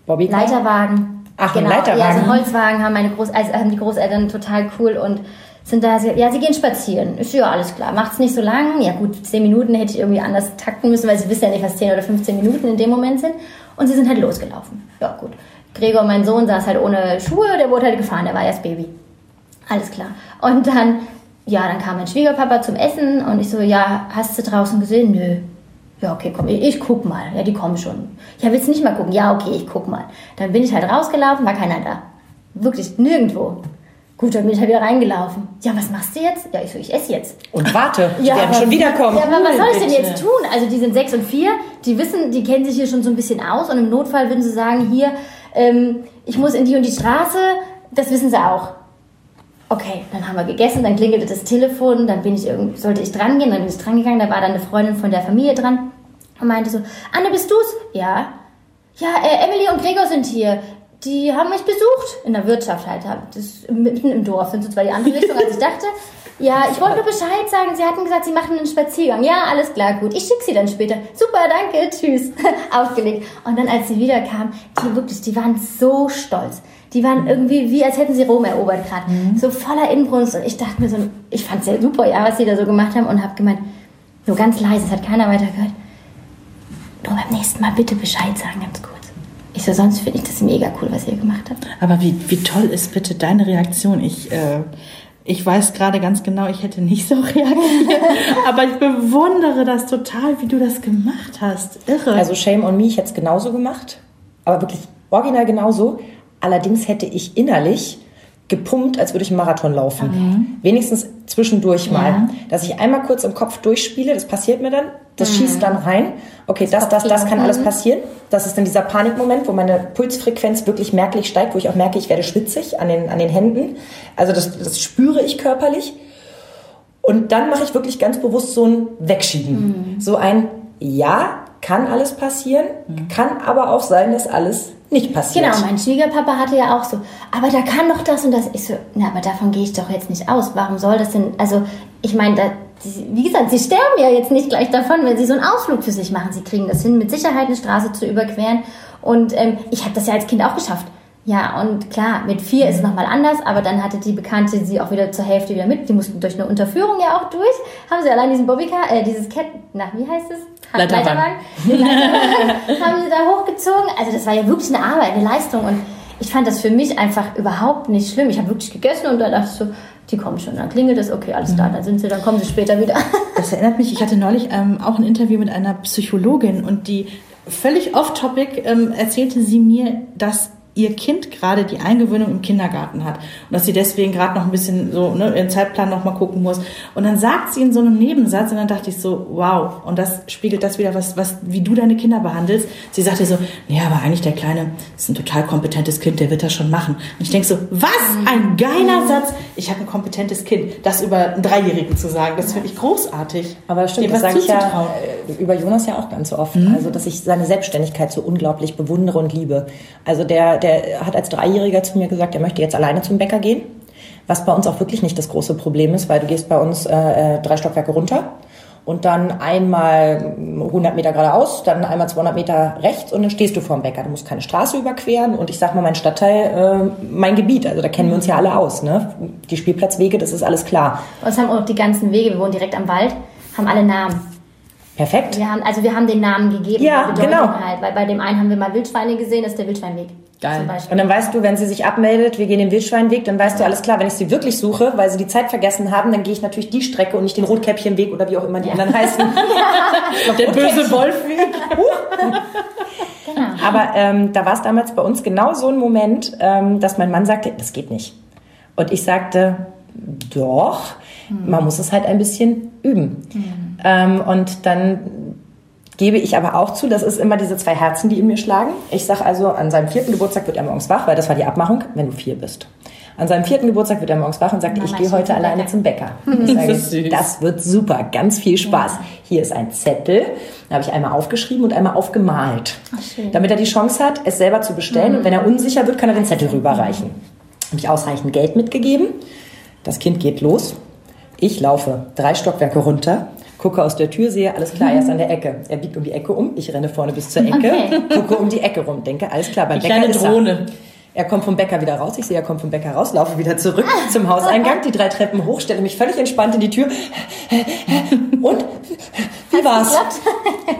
Bobby Leiterwagen. Ach, genau. Ja, so Leiterwagen. einen Holzwagen haben meine Groß also haben die Großeltern total cool und sind da, ja, sie gehen spazieren. Ist ja alles klar. Macht's nicht so lang. Ja gut, 10 Minuten hätte ich irgendwie anders takten müssen, weil sie wissen ja nicht, was 10 oder 15 Minuten in dem Moment sind. Und sie sind halt losgelaufen. Ja gut. Gregor, mein Sohn, saß halt ohne Schuhe, der wurde halt gefahren, der war erst Baby. Alles klar. Und dann, ja, dann kam mein Schwiegerpapa zum Essen und ich so, ja, hast du draußen gesehen? Nö. Ja, okay, komm, ich, ich guck mal. Ja, die kommen schon. Ja, willst du nicht mal gucken? Ja, okay, ich guck mal. Dann bin ich halt rausgelaufen, war keiner da. Wirklich nirgendwo. Gut, dann bin ich halt wieder reingelaufen. Ja, was machst du jetzt? Ja, ich so, ich esse jetzt. Und warte, die Ja, werden schon wiederkommen. Ja, aber was soll ich denn jetzt tun? Also die sind sechs und vier, die wissen, die kennen sich hier schon so ein bisschen aus und im Notfall würden sie sagen, hier, ähm, ich muss in die und die Straße, das wissen sie auch. Okay, dann haben wir gegessen, dann klingelte das Telefon, dann bin ich irgend, sollte ich dran gehen, dann bin ich dran gegangen, da war dann eine Freundin von der Familie dran und meinte so, Anne, bist du's? Ja. Ja, äh, Emily und Gregor sind hier. Die haben mich besucht in der Wirtschaft halt. Das mitten im Dorf sind so zwar die andere Richtung, als ich dachte. Ja, ich wollte nur Bescheid sagen. Sie hatten gesagt, Sie machen einen Spaziergang. Ja, alles klar, gut. Ich schicke Sie dann später. Super, danke, tschüss. Aufgelegt. Und dann, als sie wiederkam, die wirklich, die waren so stolz. Die waren irgendwie wie, als hätten sie Rom erobert gerade. So voller Inbrunst. Und ich dachte mir so, ich fand es ja super, ja, was sie da so gemacht haben. Und habe gemeint, nur ganz leise, es hat keiner weiter gehört. Nur beim nächsten Mal bitte Bescheid sagen, ganz kurz. Ich so, sonst finde ich das mega cool, was ihr gemacht habt. Aber wie, wie toll ist bitte deine Reaktion? Ich, äh, ich weiß gerade ganz genau, ich hätte nicht so reagiert. aber ich bewundere das total, wie du das gemacht hast. Irre. Also Shame on me, ich hätte es genauso gemacht. Aber wirklich original genauso. Allerdings hätte ich innerlich gepumpt, als würde ich einen Marathon laufen. Wenigstens zwischendurch mal. Dass ich einmal kurz im Kopf durchspiele, das passiert mir dann. Das schießt dann rein. Okay, das, das, das kann alles passieren. Das ist dann dieser Panikmoment, wo meine Pulsfrequenz wirklich merklich steigt, wo ich auch merke, ich werde schwitzig an den, an den Händen. Also das, das spüre ich körperlich. Und dann mache ich wirklich ganz bewusst so ein Wegschieben. So ein Ja, kann alles passieren, kann aber auch sein, dass alles nicht passiert. Genau, mein Schwiegerpapa hatte ja auch so, aber da kann doch das und das. Ich so, na, aber davon gehe ich doch jetzt nicht aus. Warum soll das denn? Also, ich meine, da, wie gesagt, sie sterben ja jetzt nicht gleich davon, wenn sie so einen Ausflug für sich machen. Sie kriegen das hin, mit Sicherheit eine Straße zu überqueren. Und ähm, ich habe das ja als Kind auch geschafft. Ja, und klar, mit vier ist es nochmal anders, aber dann hatte die Bekannte sie auch wieder zur Hälfte wieder mit. Die mussten durch eine Unterführung ja auch durch. Haben sie allein diesen Bobbycar, äh, dieses Cat, na, wie heißt es? Leiterwagen. Leiterwagen haben sie da hochgezogen. Also das war ja wirklich eine Arbeit, eine Leistung. Und ich fand das für mich einfach überhaupt nicht schlimm. Ich habe wirklich gegessen und da dachte ich so, die kommen schon, dann klingelt es, okay, alles klar, dann sind sie, dann kommen sie später wieder. Das erinnert mich, ich hatte neulich ähm, auch ein Interview mit einer Psychologin und die völlig off-topic ähm, erzählte sie mir, dass ihr Kind gerade die Eingewöhnung im Kindergarten hat und dass sie deswegen gerade noch ein bisschen so ne, ihren Zeitplan noch mal gucken muss. Und dann sagt sie in so einem Nebensatz und dann dachte ich so, wow, und das spiegelt das wieder, was, was, wie du deine Kinder behandelst. Sie sagte so, nee, aber eigentlich der Kleine ist ein total kompetentes Kind, der wird das schon machen. Und ich denke so, was ein geiler Satz. Ich habe ein kompetentes Kind. Das über einen Dreijährigen zu sagen, das finde ich großartig. Aber das stimmt, Dem das sage ich ja äh, über Jonas ja auch ganz oft. Mhm. Also, dass ich seine Selbstständigkeit so unglaublich bewundere und liebe. Also, der, der hat als Dreijähriger zu mir gesagt, er möchte jetzt alleine zum Bäcker gehen. Was bei uns auch wirklich nicht das große Problem ist, weil du gehst bei uns äh, äh, drei Stockwerke runter und dann einmal 100 Meter geradeaus, dann einmal 200 Meter rechts und dann stehst du vor dem Bäcker. Du musst keine Straße überqueren und ich sag mal, mein Stadtteil, äh, mein Gebiet, also da kennen wir uns ja alle aus. Ne? Die Spielplatzwege, das ist alles klar. Uns haben auch die ganzen Wege, wir wohnen direkt am Wald, haben alle Namen. Perfekt. Wir haben, also wir haben den Namen gegeben, Ja, genau. halt, weil bei dem einen haben wir mal Wildschweine gesehen, das ist der Wildschweinweg. Geil. Und dann weißt du, wenn sie sich abmeldet, wir gehen den Wildschweinweg, dann weißt du alles klar, wenn ich sie wirklich suche, weil sie die Zeit vergessen haben, dann gehe ich natürlich die Strecke und nicht den Rotkäppchenweg oder wie auch immer die anderen heißen. Der böse Wolfweg. Genau. Aber ähm, da war es damals bei uns genau so ein Moment, ähm, dass mein Mann sagte, das geht nicht. Und ich sagte, doch, man muss es halt ein bisschen üben. Ähm, und dann gebe ich aber auch zu, das ist immer diese zwei Herzen, die in mir schlagen. Ich sage also, an seinem vierten Geburtstag wird er morgens wach, weil das war die Abmachung, wenn du vier bist. An seinem vierten Geburtstag wird er morgens wach und sagt, Mama, ich gehe heute alleine zum Bäcker. Ich sage, Das ist süß. das wird super, ganz viel Spaß. Hier ist ein Zettel, da habe ich einmal aufgeschrieben und einmal aufgemalt. schön. damit er die Chance hat, es selber zu bestellen. Und wenn er unsicher wird, kann er den Zettel rüberreichen. Habe ich ausreichend Geld mitgegeben. Das Kind geht los. Ich laufe drei Stockwerke runter, gucke aus der Tür, sehe, alles klar, er ist an der Ecke. Er biegt um die Ecke um, ich renne vorne bis zur Ecke, Okay. gucke um die Ecke rum, denke, alles klar, beim Die Bäcker kleine ist Drohne. Er. er kommt vom Bäcker wieder raus, ich sehe, er kommt vom Bäcker raus, laufe wieder zurück zum Hauseingang, die drei Treppen hoch, stelle mich völlig entspannt in die Tür. Und wie war's?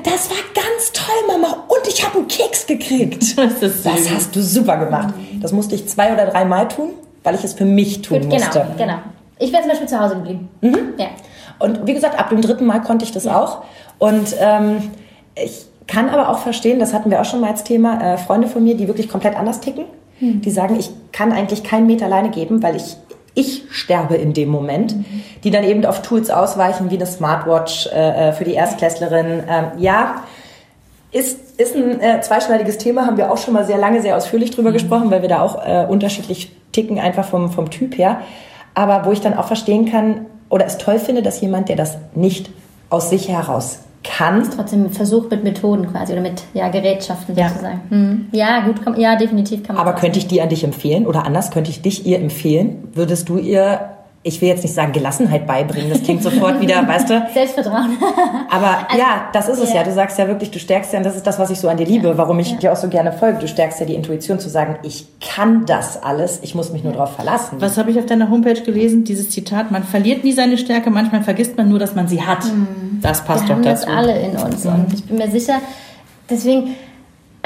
Das war ganz toll, Mama. Und ich habe einen Keks gekriegt. Das ist Das süß. hast du super gemacht. Das musste ich zwei oder dreimal tun, weil ich es für mich tun Gut, musste. genau, genau. Ich wäre zum Beispiel zu Hause geblieben. Ja. Und wie gesagt, ab dem dritten Mal konnte ich das auch. Und ähm, ich kann aber auch verstehen, das hatten wir auch schon mal als Thema, äh, Freunde von mir, die wirklich komplett anders ticken, die sagen, ich kann eigentlich keinen Meter alleine geben, weil ich ich sterbe in dem Moment, die dann eben auf Tools ausweichen, wie eine Smartwatch äh, äh, für die Erstklässlerin. Ähm, ja, ist, ist ein äh, zweischneidiges Thema, haben wir auch schon mal sehr lange, sehr ausführlich drüber gesprochen, weil wir da auch äh, unterschiedlich ticken, einfach vom, vom Typ her. Aber wo ich dann auch verstehen kann oder es toll finde, dass jemand, der das nicht aus sich heraus kann, Trotzdem versucht mit Methoden quasi oder mit ja, Gerätschaften Ja. sozusagen. Hm. Ja, gut, kann, ja, definitiv kann man. aber könnte ich die an dich empfehlen oder anders, könnte ich dich ihr empfehlen? Würdest du ihr, ich will jetzt nicht sagen Gelassenheit beibringen, das klingt sofort wieder, weißt du, Selbstvertrauen. Aber ja, das ist es ja. ja. Du sagst ja wirklich, du stärkst ja, und das ist das, was ich so an dir liebe, warum ich dir auch so gerne folge. Du stärkst ja die Intuition zu sagen, ich kann das alles, ich muss mich nur darauf verlassen. Was habe ich auf deiner Homepage gelesen? Dieses Zitat, man verliert nie seine Stärke, manchmal vergisst man nur, dass man sie hat. Das passt Wir doch haben das dazu. alle in uns und ich bin mir sicher, deswegen,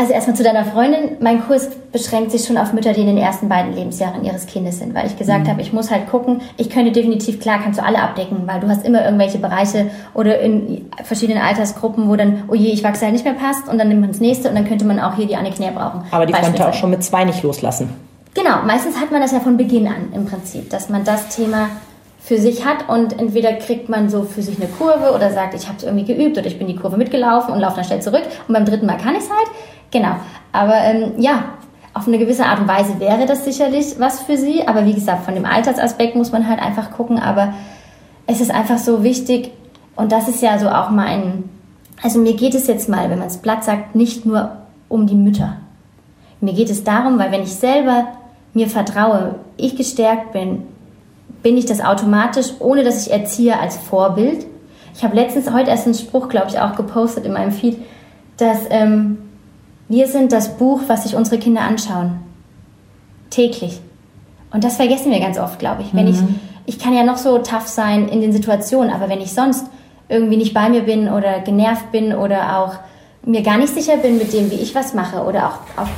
also erstmal zu deiner Freundin, mein Kurs beschränkt sich schon auf Mütter, die in den ersten beiden Lebensjahren ihres Kindes sind, weil ich gesagt habe, ich muss halt gucken, ich könnte definitiv, klar kannst du alle abdecken, weil du hast immer irgendwelche Bereiche oder in verschiedenen Altersgruppen, wo dann, oh je, ich wachse halt nicht mehr passt und dann nimmt man das nächste und dann könnte man auch hier die Anne Knär brauchen. Aber die konnte auch schon mit zwei nicht loslassen. Genau, meistens hat man das ja von Beginn an im Prinzip, dass man das Thema für sich hat und entweder kriegt man so für sich eine Kurve oder sagt, ich habe es irgendwie geübt oder ich bin die Kurve mitgelaufen und laufe dann schnell zurück und beim dritten Mal kann ich es halt. Genau, aber ähm, ja, auf eine gewisse Art und Weise wäre das sicherlich was für sie, aber wie gesagt, von dem Altersaspekt muss man halt einfach gucken, aber es ist einfach so wichtig und das ist ja so auch mein, also mir geht es jetzt mal, wenn man es platt sagt, nicht nur um die Mütter. Mir geht es darum, weil wenn ich selber mir vertraue, ich gestärkt bin, bin ich das automatisch, ohne dass ich erziehe als Vorbild. Ich habe letztens heute erst einen Spruch, glaube ich, auch gepostet in meinem Feed, dass ähm, wir sind das Buch, was sich unsere Kinder anschauen. Täglich. Und das vergessen wir ganz oft, glaube ich. Wenn ich, ich kann ja noch so tough sein in den Situationen, aber wenn ich sonst irgendwie nicht bei mir bin oder genervt bin oder auch mir gar nicht sicher bin mit dem, wie ich was mache oder auch auf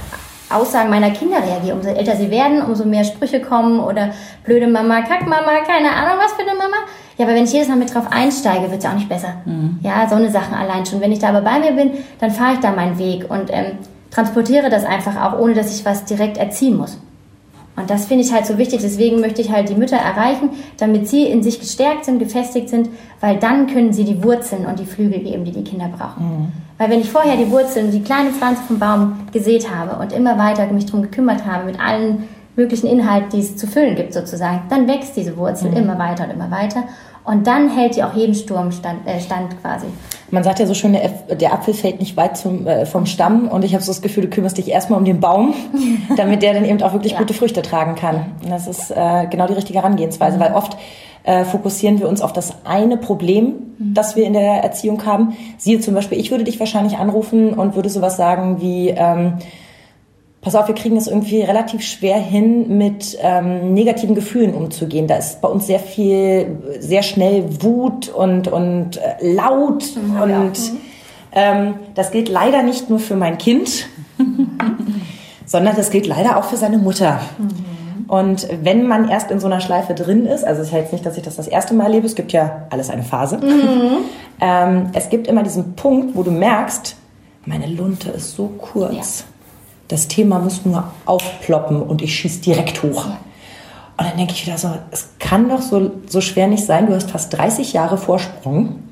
Aussagen meiner Kinder reagiere. Umso älter sie werden, umso mehr Sprüche kommen oder blöde Mama, Kackmama, keine Ahnung was für eine Mama. Ja, aber wenn ich jedes Mal mit drauf einsteige, wird es ja auch nicht besser. Mhm. Ja, so eine Sachen allein schon. Wenn ich da aber bei mir bin, dann fahre ich da meinen Weg und ähm, transportiere das einfach auch, ohne dass ich was direkt erziehen muss. Und das finde ich halt so wichtig. Deswegen möchte ich halt die Mütter erreichen, damit sie in sich gestärkt sind, gefestigt sind, weil dann können sie die Wurzeln und die Flügel geben, die die Kinder brauchen. Mhm. Weil wenn ich vorher die Wurzeln, die kleine Pflanze vom Baum gesät habe und immer weiter mich darum gekümmert habe, mit allen möglichen Inhalten, die es zu füllen gibt sozusagen, dann wächst diese Wurzel mhm. immer weiter und immer weiter. Und dann hält die auch jedem Sturm stand, äh, stand quasi. Man sagt ja so schön, der, der Apfel fällt nicht weit zum, äh, vom Stamm. Und ich habe so das Gefühl, du kümmerst dich erstmal um den Baum, damit der dann eben auch wirklich ja. gute Früchte tragen kann. Und das ist äh, genau die richtige Herangehensweise, mhm. weil oft äh, fokussieren wir uns auf das eine Problem, mhm. das wir in der Erziehung haben. Siehe zum Beispiel, ich würde dich wahrscheinlich anrufen und würde sowas sagen wie... Ähm, pass auf, wir kriegen es irgendwie relativ schwer hin, mit ähm, negativen Gefühlen umzugehen. Da ist bei uns sehr viel, sehr schnell Wut und, und äh, laut. Mhm, und ja. ähm, das gilt leider nicht nur für mein Kind, sondern das gilt leider auch für seine Mutter. Mhm. Und wenn man erst in so einer Schleife drin ist, also es ist jetzt nicht, dass ich das das erste Mal erlebe, es gibt ja alles eine Phase. Mhm. Ähm, es gibt immer diesen Punkt, wo du merkst, meine Lunte ist so kurz. Ja das Thema muss nur aufploppen und ich schieße direkt hoch. Und dann denke ich wieder so, es kann doch so, so schwer nicht sein, du hast fast 30 Jahre Vorsprung,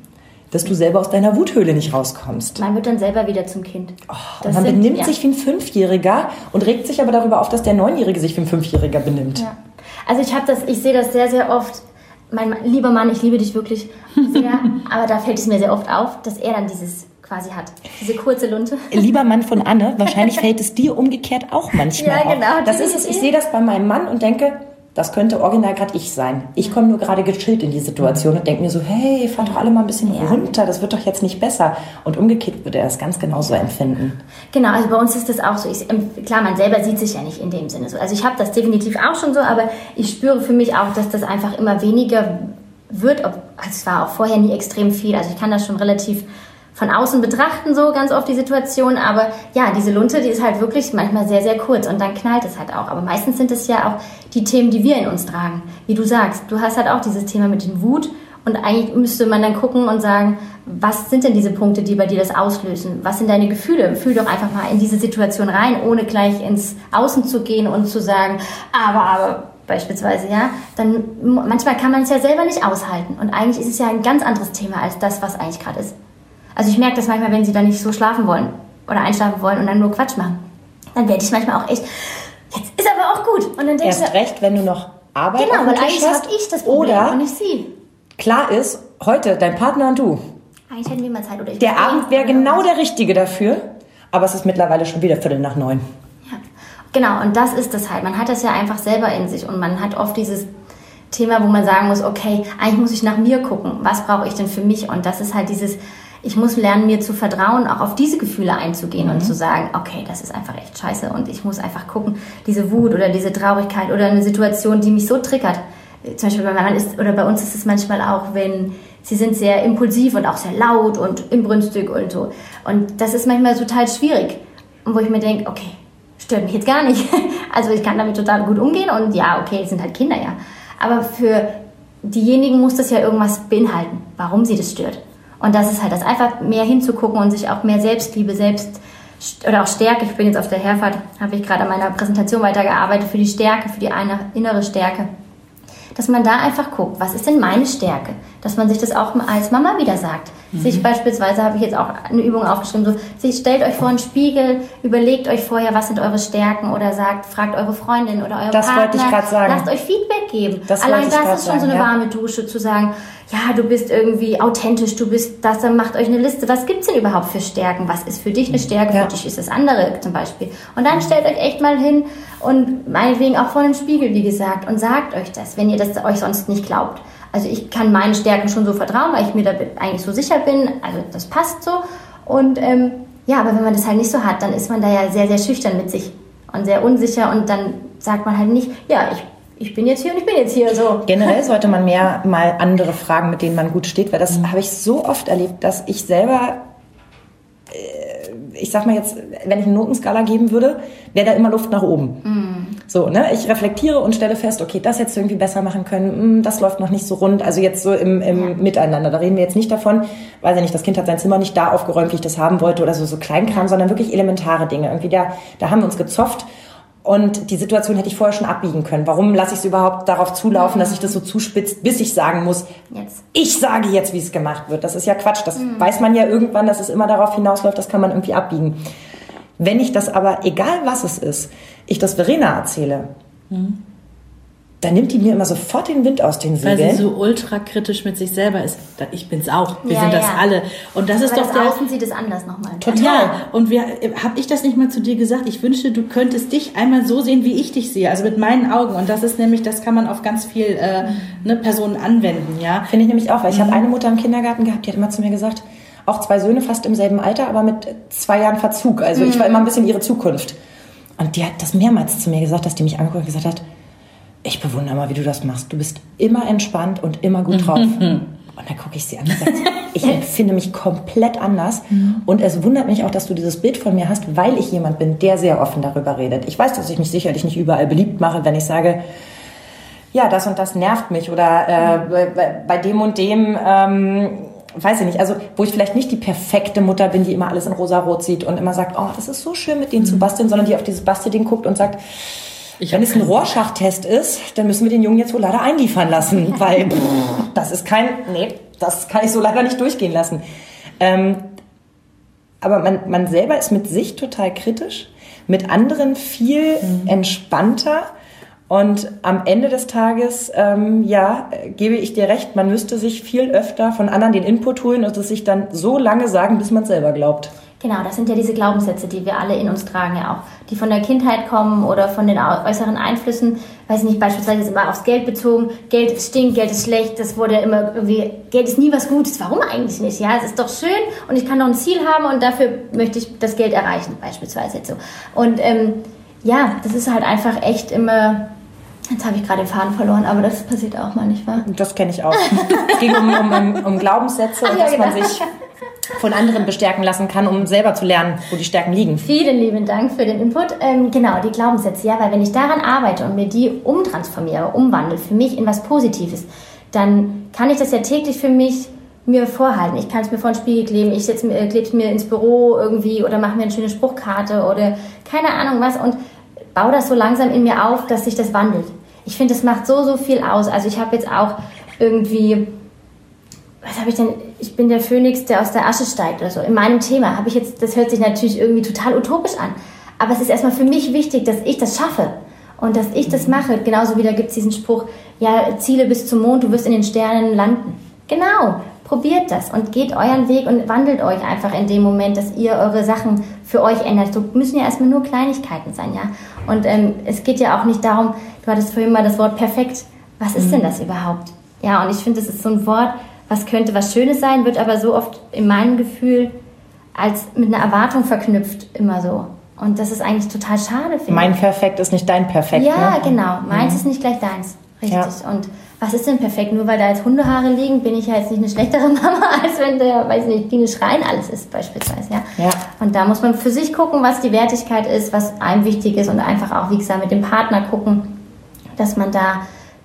dass du selber aus deiner Wuthöhle nicht rauskommst. Man wird dann selber wieder zum Kind. Oh, und man sind, benimmt ja. sich wie ein Fünfjähriger und regt sich aber darüber auf, dass der Neunjährige sich wie ein Fünfjähriger benimmt. Ja. Also ich habe das, ich sehe das sehr, sehr oft. Mein lieber Mann, ich liebe dich wirklich sehr, aber da fällt es mir sehr oft auf, dass er dann dieses quasi hat. Diese kurze Lunte. Lieber Mann von Anne, wahrscheinlich fällt es dir umgekehrt auch manchmal ja, genau, auf. Das ist es, ich sehe das bei meinem Mann und denke, das könnte original gerade ich sein. Ich komme nur gerade gechillt in die Situation und denke mir so, hey, fahr doch alle mal ein bisschen ja. runter, das wird doch jetzt nicht besser. Und umgekehrt würde er das ganz genauso empfinden. Genau, also bei uns ist das auch so. Ich, ähm, klar, man selber sieht sich ja nicht in dem Sinne so. Also ich habe das definitiv auch schon so, aber ich spüre für mich auch, dass das einfach immer weniger wird. Also es war auch vorher nie extrem viel. Also ich kann das schon relativ von außen betrachten so ganz oft die Situation, aber ja, diese Lunte, die ist halt wirklich manchmal sehr, sehr kurz und dann knallt es halt auch. Aber meistens sind es ja auch die Themen, die wir in uns tragen. Wie du sagst, du hast halt auch dieses Thema mit dem Wut und eigentlich müsste man dann gucken und sagen, was sind denn diese Punkte, die bei dir das auslösen? Was sind deine Gefühle? Fühl doch einfach mal in diese Situation rein, ohne gleich ins Außen zu gehen und zu sagen, aber, aber, beispielsweise, ja, dann manchmal kann man es ja selber nicht aushalten. Und eigentlich ist es ja ein ganz anderes Thema als das, was eigentlich gerade ist. Also ich merke das manchmal, wenn sie dann nicht so schlafen wollen oder einschlafen wollen und dann nur Quatsch machen. Dann werde ich manchmal auch echt, jetzt ist aber auch gut. Und dann denke Erst ich, recht, wenn du noch Arbeit Genau, weil eigentlich habe ich das Problem oder und nicht sie. Klar ist, heute dein Partner und du. Eigentlich hätten wir mal Zeit. Oder ich der Abend wäre genau der richtige dafür, aber es ist mittlerweile schon wieder Viertel nach neun. Ja, genau. Und das ist das halt. Man hat das ja einfach selber in sich und man hat oft dieses Thema, wo man sagen muss, okay, eigentlich muss ich nach mir gucken. Was brauche ich denn für mich? Und das ist halt dieses ich muss lernen, mir zu vertrauen, auch auf diese Gefühle einzugehen mhm. und zu sagen, okay, das ist einfach echt scheiße und ich muss einfach gucken, diese Wut oder diese Traurigkeit oder eine Situation, die mich so triggert. Zum Beispiel bei Mann ist, oder bei uns ist es manchmal auch, wenn sie sind sehr impulsiv und auch sehr laut und inbrünstig und so. Und das ist manchmal total schwierig. Und wo ich mir denke, okay, stört mich jetzt gar nicht. Also ich kann damit total gut umgehen und ja, okay, es sind halt Kinder, ja. Aber für diejenigen muss das ja irgendwas beinhalten, warum sie das stört. Und das ist halt das, einfach mehr hinzugucken und sich auch mehr Selbstliebe, selbst oder auch Stärke. Ich bin jetzt auf der Herfahrt, habe ich gerade an meiner Präsentation weitergearbeitet für die Stärke, für die eine, innere Stärke. Dass man da einfach guckt, was ist denn meine Stärke? Dass man sich das auch als Mama wieder sagt. Mhm. Sich beispielsweise habe ich jetzt auch eine Übung aufgeschrieben, so, sich stellt euch vor einen Spiegel, überlegt euch vorher, was sind eure Stärken oder sagt, fragt eure Freundin oder eure das Partner. wollte ich gerade sagen. Lasst euch Feedback geben. Das Allein das ist schon sagen, so eine ja. warme Dusche, zu sagen, ja, du bist irgendwie authentisch, du bist das, dann macht euch eine Liste. Was gibt's denn überhaupt für Stärken? Was ist für dich eine Stärke? Ja. Für dich ist das andere zum Beispiel. Und dann stellt euch echt mal hin und meinetwegen auch vor einem Spiegel, wie gesagt, und sagt euch das, wenn ihr das euch sonst nicht glaubt. Also ich kann meinen Stärken schon so vertrauen, weil ich mir da eigentlich so sicher bin. Also das passt so. Und ähm, ja, aber wenn man das halt nicht so hat, dann ist man da ja sehr, sehr schüchtern mit sich und sehr unsicher und dann sagt man halt nicht, ja, ich ich bin jetzt hier und ich bin jetzt hier so. Generell sollte man mehr mal andere fragen, mit denen man gut steht, weil das mhm. habe ich so oft erlebt, dass ich selber äh, ich sag mal jetzt, wenn ich eine Notenskala geben würde, wäre da immer Luft nach oben. So, ne? Ich reflektiere und stelle fest, okay, das hättest du irgendwie besser machen können, hm, das läuft noch nicht so rund. Also jetzt so im, im Miteinander. Da reden wir jetzt nicht davon, weiß ich nicht, das Kind hat sein Zimmer nicht da aufgeräumt, wie ich das haben wollte oder so, so Kleinkram, sondern wirklich elementare Dinge. Irgendwie da, da haben wir uns gezofft. Und die Situation hätte ich vorher schon abbiegen können. Warum lasse ich es überhaupt darauf zulaufen, dass sich das so zuspitzt, bis ich sagen muss, Jetzt. ich sage jetzt, wie es gemacht wird. Das ist ja Quatsch. Das weiß man ja irgendwann, dass es immer darauf hinausläuft, das kann man irgendwie abbiegen. Wenn ich das aber, egal was es ist, ich das Verena erzähle, dann nimmt die mir immer sofort den Wind aus den Weil Segeln. sie so ultra kritisch mit sich selber ist. Da- Ich bin's auch. Wir Ja, sind das ja. alle. Und das ist Aber doch das der. Außen sieht es anders nochmal. Total. Ja, und wir, habe ich das nicht mal zu dir gesagt? Ich wünschte, du könntest dich einmal so sehen, wie ich dich sehe, also mit meinen Augen. Und das ist nämlich, das kann man auf ganz viel äh, ne, Personen anwenden, ja. Finde ich nämlich auch, weil ich habe eine Mutter im Kindergarten gehabt, die hat immer zu mir gesagt, auch zwei Söhne fast im selben Alter, aber mit zwei Jahren Verzug. Also ich war immer ein bisschen ihre Zukunft. Und die hat das mehrmals zu mir gesagt, dass die mich angeguckt und gesagt hat, ich bewundere mal, wie du das machst. Du bist immer entspannt und immer gut drauf. Und dann gucke ich sie an und sage, ich empfinde mich komplett anders. Und es wundert mich auch, dass du dieses Bild von mir hast, weil ich jemand bin, der sehr offen darüber redet. Ich weiß, dass ich mich sicherlich nicht überall beliebt mache, wenn ich sage, ja, das und das nervt mich oder äh, bei, bei dem und dem, ähm, weiß ich nicht, also wo ich vielleicht nicht die perfekte Mutter bin, die immer alles in rosa-rot sieht und immer sagt, oh, das ist so schön mit denen zu basteln, sondern die auf dieses Bastelding guckt und sagt, wenn es ein Rohrschachtest ist, dann müssen wir den Jungen jetzt wohl leider einliefern lassen, weil pff, das ist kein, nee, das kann ich so leider nicht durchgehen lassen. Ähm, aber man, man selber ist mit sich total kritisch, mit anderen viel entspannter. Und am Ende des Tages, ähm, ja, gebe ich dir recht, man müsste sich viel öfter von anderen den Input holen und es sich dann so lange sagen, bis man es selber glaubt. Genau, das sind ja diese Glaubenssätze, die wir alle in uns tragen ja auch, die von der Kindheit kommen oder von den äußeren Einflüssen. Weiß nicht, beispielsweise immer aufs Geld bezogen. Geld stinkt, Geld ist schlecht. Das wurde immer irgendwie, Geld ist nie was Gutes. Warum eigentlich nicht? Ja, es ist doch schön und ich kann noch ein Ziel haben und dafür möchte ich das Geld erreichen, beispielsweise jetzt so. Und ähm, ja, das ist halt einfach echt immer. Jetzt habe ich gerade den Faden verloren, aber das passiert auch mal, nicht wahr? Das kenne ich auch. es ging um, um, um, Glaubenssätze und ja, dass man genau. sich von anderen bestärken lassen kann, um selber zu lernen, wo die Stärken liegen. Vielen lieben Dank für den Input. Ähm, genau, die Glaubenssätze. Ja, weil wenn ich daran arbeite und mir die umtransformiere, umwandle, für mich in was Positives, dann kann ich das ja täglich für mich mir vorhalten. Ich kann es mir vor den Spiegel kleben, ich äh, klebe es mir ins Büro irgendwie oder mache mir eine schöne Spruchkarte oder keine Ahnung was und baue das so langsam in mir auf, dass sich das wandelt. Ich finde, das macht so, so viel aus. Also ich habe jetzt auch irgendwie was habe ich denn? Ich bin der Phönix, der aus der Asche steigt oder so. In meinem Thema habe ich jetzt, das hört sich natürlich irgendwie total utopisch an. Aber es ist erstmal für mich wichtig, dass ich das schaffe und dass ich das mache. Genauso wie da gibt es diesen Spruch, ja, Ziele bis zum Mond, du wirst in den Sternen landen. Genau, probiert das und geht euren Weg und wandelt euch einfach in dem Moment, dass ihr eure Sachen für euch ändert. So müssen ja erstmal nur Kleinigkeiten sein, ja. Und ähm, es geht ja auch nicht darum, du hattest vorhin mal das Wort perfekt. Was ist denn das überhaupt? Ja, und ich finde, das ist so ein Wort, was könnte was Schönes sein, wird aber so oft in meinem Gefühl als mit einer Erwartung verknüpft, immer so. Und das ist eigentlich total schade, finde Mein ich. Perfekt ist nicht dein Perfekt. Ja, ne? genau. Meins ist nicht gleich deins. Richtig. Ja. Und was ist denn perfekt? Nur weil da jetzt Hundehaare liegen, bin ich ja jetzt nicht eine schlechtere Mama, als wenn der, weiß nicht, Biene Schreien alles ist, beispielsweise. Ja? Ja. Und da muss man für sich gucken, was die Wertigkeit ist, was einem wichtig ist und einfach auch, wie gesagt, mit dem Partner gucken, dass man da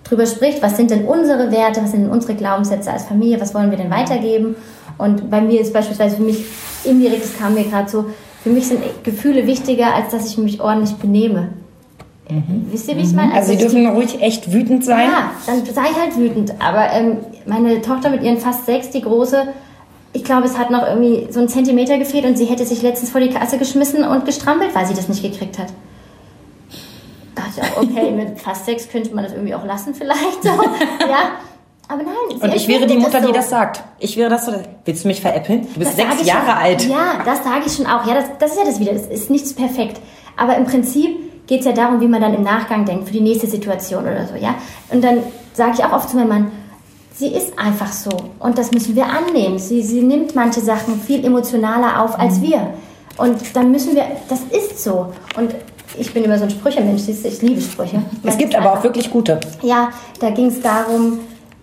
drüber spricht, was sind denn unsere Werte, was sind denn unsere Glaubenssätze als Familie, was wollen wir denn weitergeben. Und bei mir ist beispielsweise für mich indirekt, das kam mir gerade so, für mich sind Gefühle wichtiger, als dass ich mich ordentlich benehme. Wisst ihr, wie ich meine? Also sie ich- dürfen ruhig echt wütend sein. ja, dann sei ich halt wütend. Aber ähm, meine Tochter mit ihren fast sechs, die große, ich glaube, es hat noch irgendwie so einen Zentimeter gefehlt und sie hätte sich letztens vor die Kasse geschmissen und gestrampelt, weil sie das nicht gekriegt hat. Da dachte ich, auch, okay, mit fast sechs könnte man das irgendwie auch lassen vielleicht. So. Ja, aber nein. Und ich wäre die Mutter, so. die das sagt. Ich wäre das so. Willst du mich veräppeln? Du bist Das sage sechs Jahre schon. alt. Ja, das sage ich schon auch. Ja, das, das ist ja das wieder. Das ist nichts perfekt. Aber im Prinzip geht es ja darum, wie man dann im Nachgang denkt, für die nächste Situation oder so, ja. Und dann sage ich auch oft zu meinem Mann, sie ist einfach so. Und das müssen wir annehmen. Sie, sie nimmt manche Sachen viel emotionaler auf Mhm. als wir. Und dann müssen wir, das ist so. Und ich bin immer so ein Sprüchemensch, siehst du, ich liebe Sprüche. Es gibt aber auch wirklich gute. Ja, da ging es darum,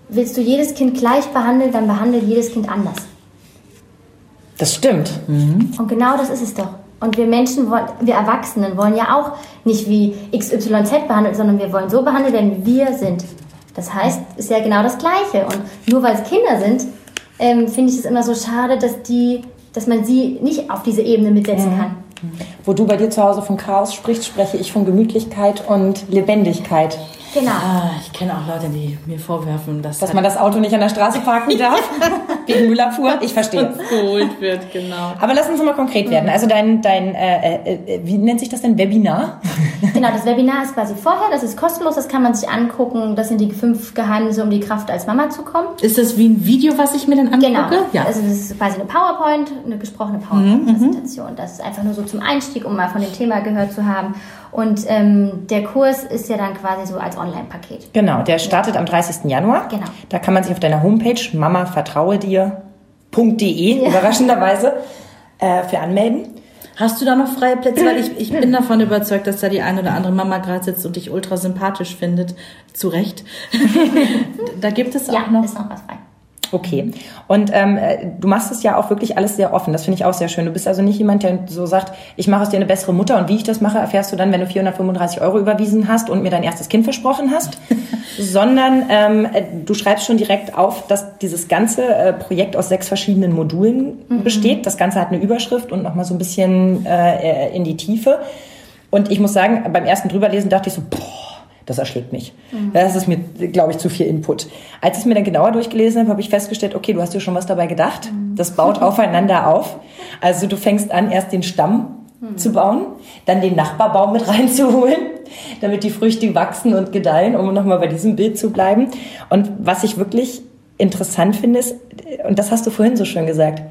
willst du jedes Kind gleich behandeln, dann behandle jedes Kind anders. Das stimmt. Und genau das ist es doch. Und wir Menschen, wollen, wir Erwachsenen wollen ja auch nicht wie XYZ behandelt, sondern wir wollen so behandelt werden, wie wir sind. Das heißt, ist ja genau das Gleiche. Und nur weil es Kinder sind, ähm, finde ich es immer so schade, dass die, dass man sie nicht auf diese Ebene mitsetzen kann. Wo du bei dir zu Hause von Chaos sprichst, spreche ich von Gemütlichkeit und Lebendigkeit. Genau. Ah, ich kenne auch Leute, die mir vorwerfen, dass, Dass man das Auto nicht an der Straße parken darf, wegen Müllabfuhr. Ich verstehe. geholt wird, genau. Aber lass uns mal konkret werden. Also dein, dein äh, äh, wie nennt sich das denn, Webinar? Genau, das Webinar ist quasi vorher, das ist kostenlos, das kann man sich angucken. Das sind die fünf Geheimnisse, um die Kraft als Mama zu kommen. Ist das wie ein Video, was ich mir dann angucke? Genau. Ja. Also das ist quasi eine PowerPoint, eine gesprochene PowerPoint-Präsentation. Das ist einfach nur so zum Einstieg, um mal von dem Thema gehört zu haben. Und ähm, der Kurs ist ja dann quasi so als Online-Paket. Genau, der startet am 30. Januar. Genau. Da kann man sich auf deiner Homepage mamavertraue-dir.de überraschenderweise äh, für anmelden. Hast du da noch freie Plätze? Weil ich, ich bin davon überzeugt, dass da die eine oder andere Mama gerade sitzt und dich ultra sympathisch findet. Zu Recht. da gibt es Ja, auch noch. ist noch was frei. Okay. Und ähm, äh, du machst es ja auch wirklich alles sehr offen. Das finde ich auch sehr schön. Du bist also nicht jemand, der so sagt, ich mache aus dir eine bessere Mutter. Und wie ich das mache, erfährst du dann, wenn du 435 Euro überwiesen hast und mir dein erstes Kind versprochen hast. Sondern ähm, äh, du schreibst schon direkt auf, dass dieses ganze äh, Projekt aus sechs verschiedenen Modulen besteht. Das Ganze hat eine Überschrift und nochmal so ein bisschen äh, äh, in die Tiefe. Und ich muss sagen, beim ersten drüberlesen dachte ich so, boah, das erschlägt mich. Das ist mir, glaube ich, zu viel Input. Als ich es mir dann genauer durchgelesen habe, habe ich festgestellt, okay, du hast dir schon was dabei gedacht. Das baut aufeinander auf. Also du fängst an, erst den Stamm zu bauen, dann den Nachbarbaum mit reinzuholen, damit die Früchte wachsen und gedeihen, um nochmal bei diesem Bild zu bleiben. Und was ich wirklich interessant finde, ist, und das hast du vorhin so schön gesagt,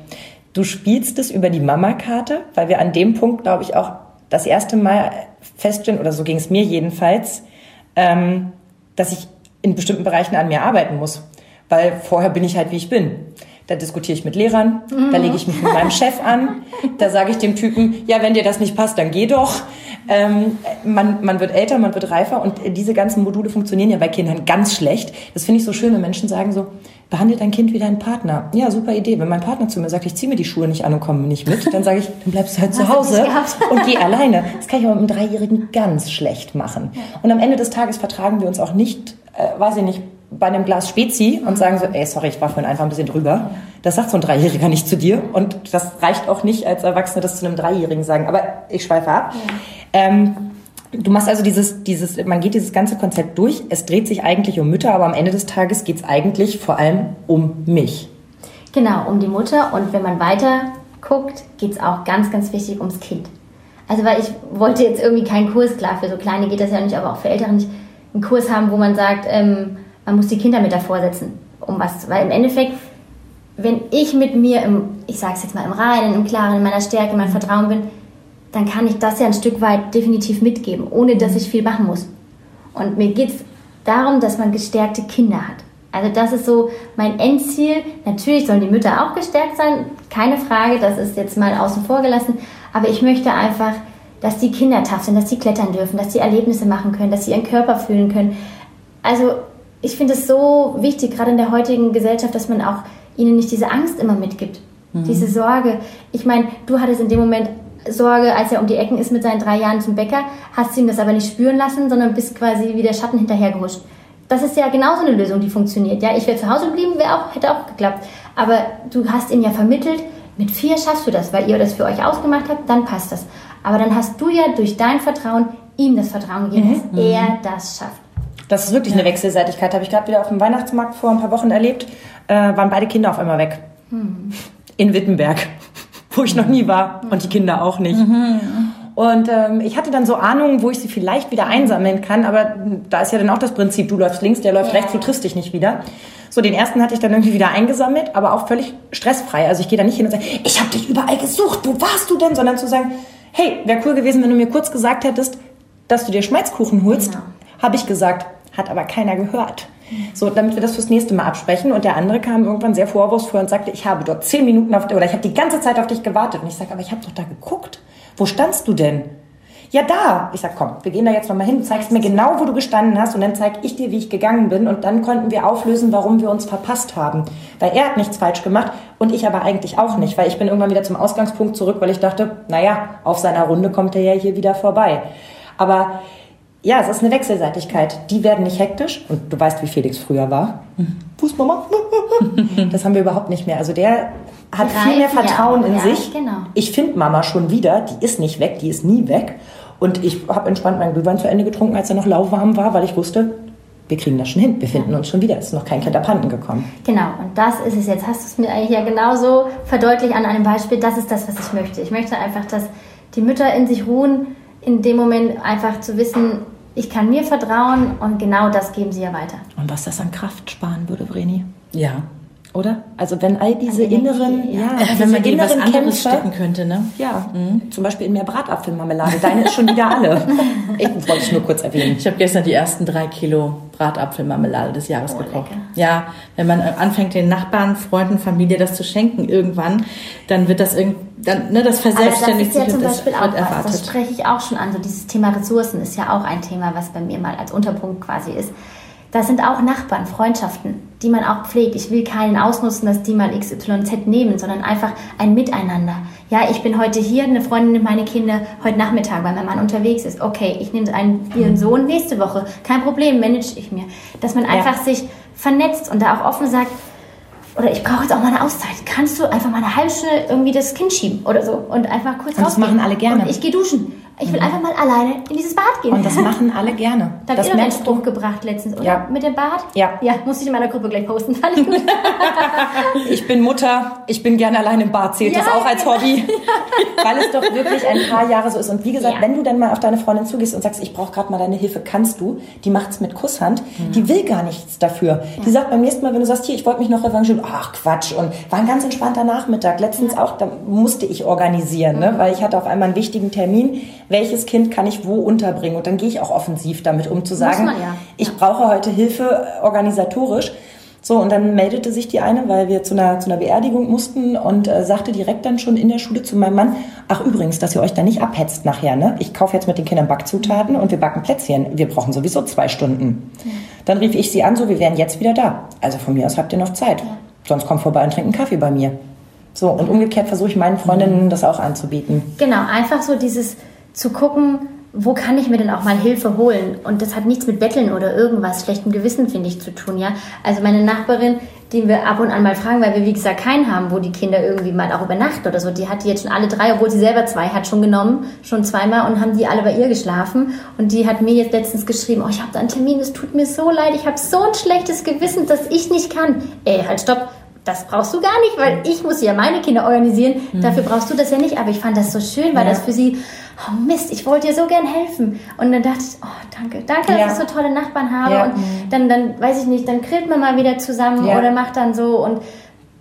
du spielst es über die Mama-Karte, weil wir an dem Punkt, glaube ich, auch das erste Mal feststellen, oder so ging es mir jedenfalls, ähm, dass ich in bestimmten Bereichen an mir arbeiten muss. Weil vorher bin ich halt, wie ich bin. Da diskutiere ich mit Lehrern, da lege ich mich mit meinem Chef an, da sage ich dem Typen, ja, wenn dir das nicht passt, dann geh doch. Ähm, man, man wird älter, man wird reifer und diese ganzen Module funktionieren ja bei Kindern ganz schlecht. Das finde ich so schön, wenn Menschen sagen so, behandle dein Kind wie deinen Partner. Ja, super Idee. Wenn mein Partner zu mir sagt, ich ziehe mir die Schuhe nicht an und komme nicht mit, dann sage ich, dann bleibst du halt zu Hause und geh alleine. Das kann ich aber mit einem Dreijährigen ganz schlecht machen. Und am Ende des Tages vertragen wir uns auch nicht, äh, weiß ich nicht, bei einem Glas Spezi und sagen so, ey, sorry, ich war vorhin einfach ein bisschen drüber. Das sagt so ein Dreijähriger nicht zu dir und das reicht auch nicht als Erwachsene, das zu einem Dreijährigen sagen. Aber ich schweife ab. Ähm, du machst also dieses, dieses, man geht dieses ganze Konzept durch. Es dreht sich eigentlich um Mütter, aber am Ende des Tages geht es eigentlich vor allem um mich. Genau, um die Mutter. Und wenn man weiter guckt, geht es auch ganz, ganz wichtig ums Kind. Also weil ich wollte jetzt irgendwie keinen Kurs, klar, für so Kleine geht das ja nicht, aber auch für Ältere nicht, einen Kurs haben, wo man sagt, ähm, man muss die Kinder mit davor setzen. Um was, weil im Endeffekt, wenn ich mit mir im, ich sag's jetzt mal, im Reinen, im Klaren, in meiner Stärke, in meinem Vertrauen bin, dann kann ich das ja ein Stück weit definitiv mitgeben, ohne dass ich viel machen muss. Und mir geht es darum, dass man gestärkte Kinder hat. Also das ist so mein Endziel. Natürlich sollen die Mütter auch gestärkt sein, keine Frage, das ist jetzt mal außen vor gelassen. Aber ich möchte einfach, dass die Kinder tough sind, dass sie klettern dürfen, dass sie Erlebnisse machen können, dass sie ihren Körper fühlen können. Also ich finde es so wichtig, gerade in der heutigen Gesellschaft, dass man auch ihnen nicht diese Angst immer mitgibt. Diese Sorge. Ich meine, du hattest in dem Moment Sorge, als er um die Ecken ist mit seinen drei Jahren zum Bäcker, hast ihm das aber nicht spüren lassen, sondern bist quasi wie der Schatten hinterhergehuscht. Das ist ja genauso eine Lösung, die funktioniert. Ja, ich wäre zu Hause geblieben, wäre auch, hätte auch geklappt. Aber du hast ihm ja vermittelt, mit vier schaffst du das, weil ihr das für euch ausgemacht habt, dann passt das. Aber dann hast du ja durch dein Vertrauen ihm das Vertrauen gegeben, dass er das schafft. Das ist wirklich eine Wechselseitigkeit. Habe ich gerade wieder auf dem Weihnachtsmarkt vor ein paar Wochen erlebt. Äh, waren beide Kinder auf einmal weg. In Wittenberg, wo ich noch nie war. Und die Kinder auch nicht. Und ähm, ich hatte dann so Ahnungen, wo ich sie vielleicht wieder einsammeln kann. Aber da ist ja dann auch das Prinzip, du läufst links, der läuft Ja. rechts, du triffst dich nicht wieder. So, den ersten hatte ich dann irgendwie wieder eingesammelt, aber auch völlig stressfrei. Also ich gehe da nicht hin und sage, ich habe dich überall gesucht, wo warst du denn? Sondern zu sagen, hey, wäre cool gewesen, wenn du mir kurz gesagt hättest, dass du dir Schmalzkuchen holst. Genau. Habe ich gesagt, hat aber keiner gehört. So, damit wir das fürs nächste Mal absprechen. Und der andere kam irgendwann sehr vorwurfsvoll und sagte, ich habe dort zehn Minuten auf oder ich habe die ganze Zeit auf dich gewartet. Und ich sage, aber ich habe doch da geguckt. Wo standst du denn? Ja, da. Ich sag, komm, wir gehen da jetzt nochmal hin. Du zeigst mir genau, wo du gestanden hast und dann zeig ich dir, wie ich gegangen bin und dann konnten wir auflösen, warum wir uns verpasst haben. Weil er hat nichts falsch gemacht und ich aber eigentlich auch nicht, weil ich bin irgendwann wieder zum Ausgangspunkt zurück, weil ich dachte, naja, auf seiner Runde kommt er ja hier wieder vorbei. Aber ja, es ist eine Wechselseitigkeit. Die werden nicht hektisch und du weißt, wie Felix früher war. Fußmama. Das haben wir überhaupt nicht mehr. Also der hat Die viel mehr reifen ja Vertrauen auch, in ja, sich. genau. Ich finde Mama schon wieder, die ist nicht weg, die ist nie weg. Und ich habe entspannt meinen Glühwein zu Ende getrunken, als er noch lauwarm war, weil ich wusste, wir kriegen das schon hin. Wir finden uns schon wieder. Es ist noch kein Kind abhanden gekommen. Genau, und das ist es jetzt. Hast du es mir eigentlich ja genauso verdeutlicht an einem Beispiel. Das ist das, was ich möchte. Ich möchte einfach, dass die Mütter in sich ruhen, in dem Moment einfach zu wissen, ich kann mir vertrauen und genau das geben sie ja weiter. Und was das an Kraft sparen würde, Vreni. Ja. Oder? Also wenn all diese inneren, ja. ja, Äh, wenn man die was inneren anderes Kämpfe, stecken könnte, ne? ja, zum Beispiel in mehr Bratapfelmarmelade. Deine ist schon wieder alle. Ich wollte es nur kurz erwähnen. Ich habe gestern die ersten drei Kilo Bratapfelmarmelade des Jahres Oh, gekocht. lecker. Ja, wenn man anfängt, den Nachbarn, Freunden, Familie das zu schenken irgendwann, dann wird das irgendwie, dann, ne, das Aber das verselbstständigt ist ja sich zum das Beispiel auch was, das erwartet. spreche ich auch schon an. So dieses Thema Ressourcen ist ja auch ein Thema, was bei mir mal als Unterpunkt quasi ist. Das sind auch Nachbarn, Freundschaften, die man auch pflegt. Ich will keinen ausnutzen, dass die mal XYZ nehmen, sondern einfach ein Miteinander. Ja, ich bin heute hier, eine Freundin nimmt meine Kinder heute Nachmittag, weil mein Mann unterwegs ist. Okay, ich nehme einen, ihren Sohn nächste Woche. Kein Problem, manage ich mir. Dass man einfach sich vernetzt und da auch offen sagt, oder ich brauche jetzt auch mal eine Auszeit. Kannst du einfach mal eine halbe Stunde irgendwie das Kind schieben oder so und einfach kurz Und das rausgehen? machen alle gerne. Und ich gehe duschen. Ich will einfach mal alleine in dieses Bad gehen. Und das machen alle gerne. da das habt ihr den. Spruch gebracht letztens, oder? Ja. Mit dem Bad? Ja. Ja, muss ich in meiner Gruppe gleich posten. Fand ich gut. Ich bin Mutter, ich bin gerne allein im Bad. Zählt das Ja, auch als genau. Hobby? Weil es doch wirklich ein paar Jahre so ist. Und wie gesagt, Ja. wenn du dann mal auf deine Freundin zugehst und sagst, ich brauche gerade mal deine Hilfe, kannst du, die macht's mit Kusshand, die will gar nichts dafür. Die sagt beim nächsten Mal, wenn du sagst, hier, ich wollte mich noch revanchieren, ach Quatsch. Und war ein ganz entspannter Nachmittag. Letztens auch, da musste ich organisieren, ne? weil ich hatte auf einmal einen wichtigen Termin. Welches Kind kann ich wo unterbringen? Und dann gehe ich auch offensiv damit um zu sagen, ja. ich brauche heute Hilfe äh, organisatorisch. So, und dann meldete sich die eine, weil wir zu einer, zu einer Beerdigung mussten und äh, sagte direkt dann schon in der Schule zu meinem Mann, ach übrigens, dass ihr euch da nicht abhetzt nachher, ne? Ich kaufe jetzt mit den Kindern Backzutaten und wir backen Plätzchen. Wir brauchen sowieso zwei Stunden. Dann rief ich sie an, so, wir wären jetzt wieder da. Also von mir aus habt ihr noch Zeit. Sonst kommt vorbei und trinkt einen Kaffee bei mir. So, und umgekehrt versuche ich meinen Freundinnen das auch anzubieten. Genau, einfach so dieses zu gucken, wo kann ich mir denn auch mal Hilfe holen? Und das hat nichts mit Betteln oder irgendwas schlechtem Gewissen, finde ich, zu tun, ja. Also meine Nachbarin, die wir ab und an mal fragen, weil wir, wie gesagt, keinen haben, wo die Kinder irgendwie mal auch übernachten oder so, die hat die jetzt schon alle drei, obwohl sie selber zwei hat, schon genommen, schon zweimal und haben die alle bei ihr geschlafen. Und die hat mir jetzt letztens geschrieben, oh, ich habe da einen Termin, es tut mir so leid, ich habe so ein schlechtes Gewissen, dass ich nicht kann. Ey, halt, stopp. Das brauchst du gar nicht, weil ich muss ja meine Kinder organisieren. Dafür brauchst du das ja nicht. Aber ich fand das so schön, weil Ja. das für sie, oh Mist, ich wollte dir so gern helfen. Und dann dachte ich, oh danke, danke, Ja. dass ich so tolle Nachbarn habe. Ja. Und dann, dann weiß ich nicht, dann grillt man mal wieder zusammen oder macht dann so. Und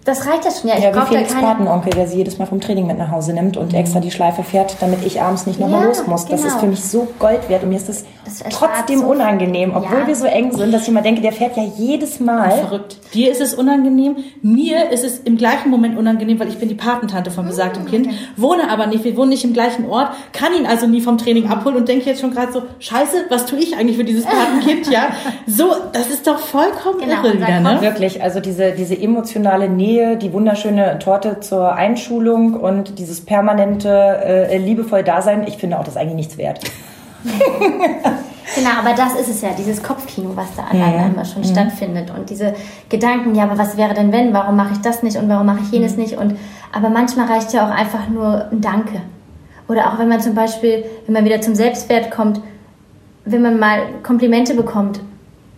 das reicht ja schon. Ja, ich Ja, wie brauche da Felix keine. Patenonkel, der sie jedes Mal vom Training mit nach Hause nimmt und extra die Schleife fährt, damit ich abends nicht nochmal Ja, los muss. Das genau. ist für mich so Gold wert und mir ist das, Das trotzdem so- unangenehm, obwohl Ja. wir so eng sind, dass ich immer denke, der fährt ja jedes Mal. Verrückt. Dir ist es unangenehm, mir ist es im gleichen Moment unangenehm, weil ich bin die Patentante von besagtem Kind, wohne aber nicht, wir wohnen nicht im gleichen Ort, kann ihn also nie vom Training abholen und denke jetzt schon gerade so, scheiße, was tue ich eigentlich für dieses Patenkind, ja? So, das ist doch vollkommen Genau, irre wieder, ne? Wirklich, also diese, diese emotionale Nähe, die wunderschöne Torte zur Einschulung und dieses permanente äh, liebevoll Dasein, ich finde auch das eigentlich nichts wert. Genau, aber das ist es ja, dieses Kopfkino, was da alleine immer schon stattfindet. Und diese Gedanken, ja, aber was wäre denn wenn? Warum mache ich das nicht und warum mache ich jenes nicht? Und aber manchmal reicht ja auch einfach nur ein Danke. Oder auch wenn man zum Beispiel, wenn man wieder zum Selbstwert kommt, wenn man mal Komplimente bekommt,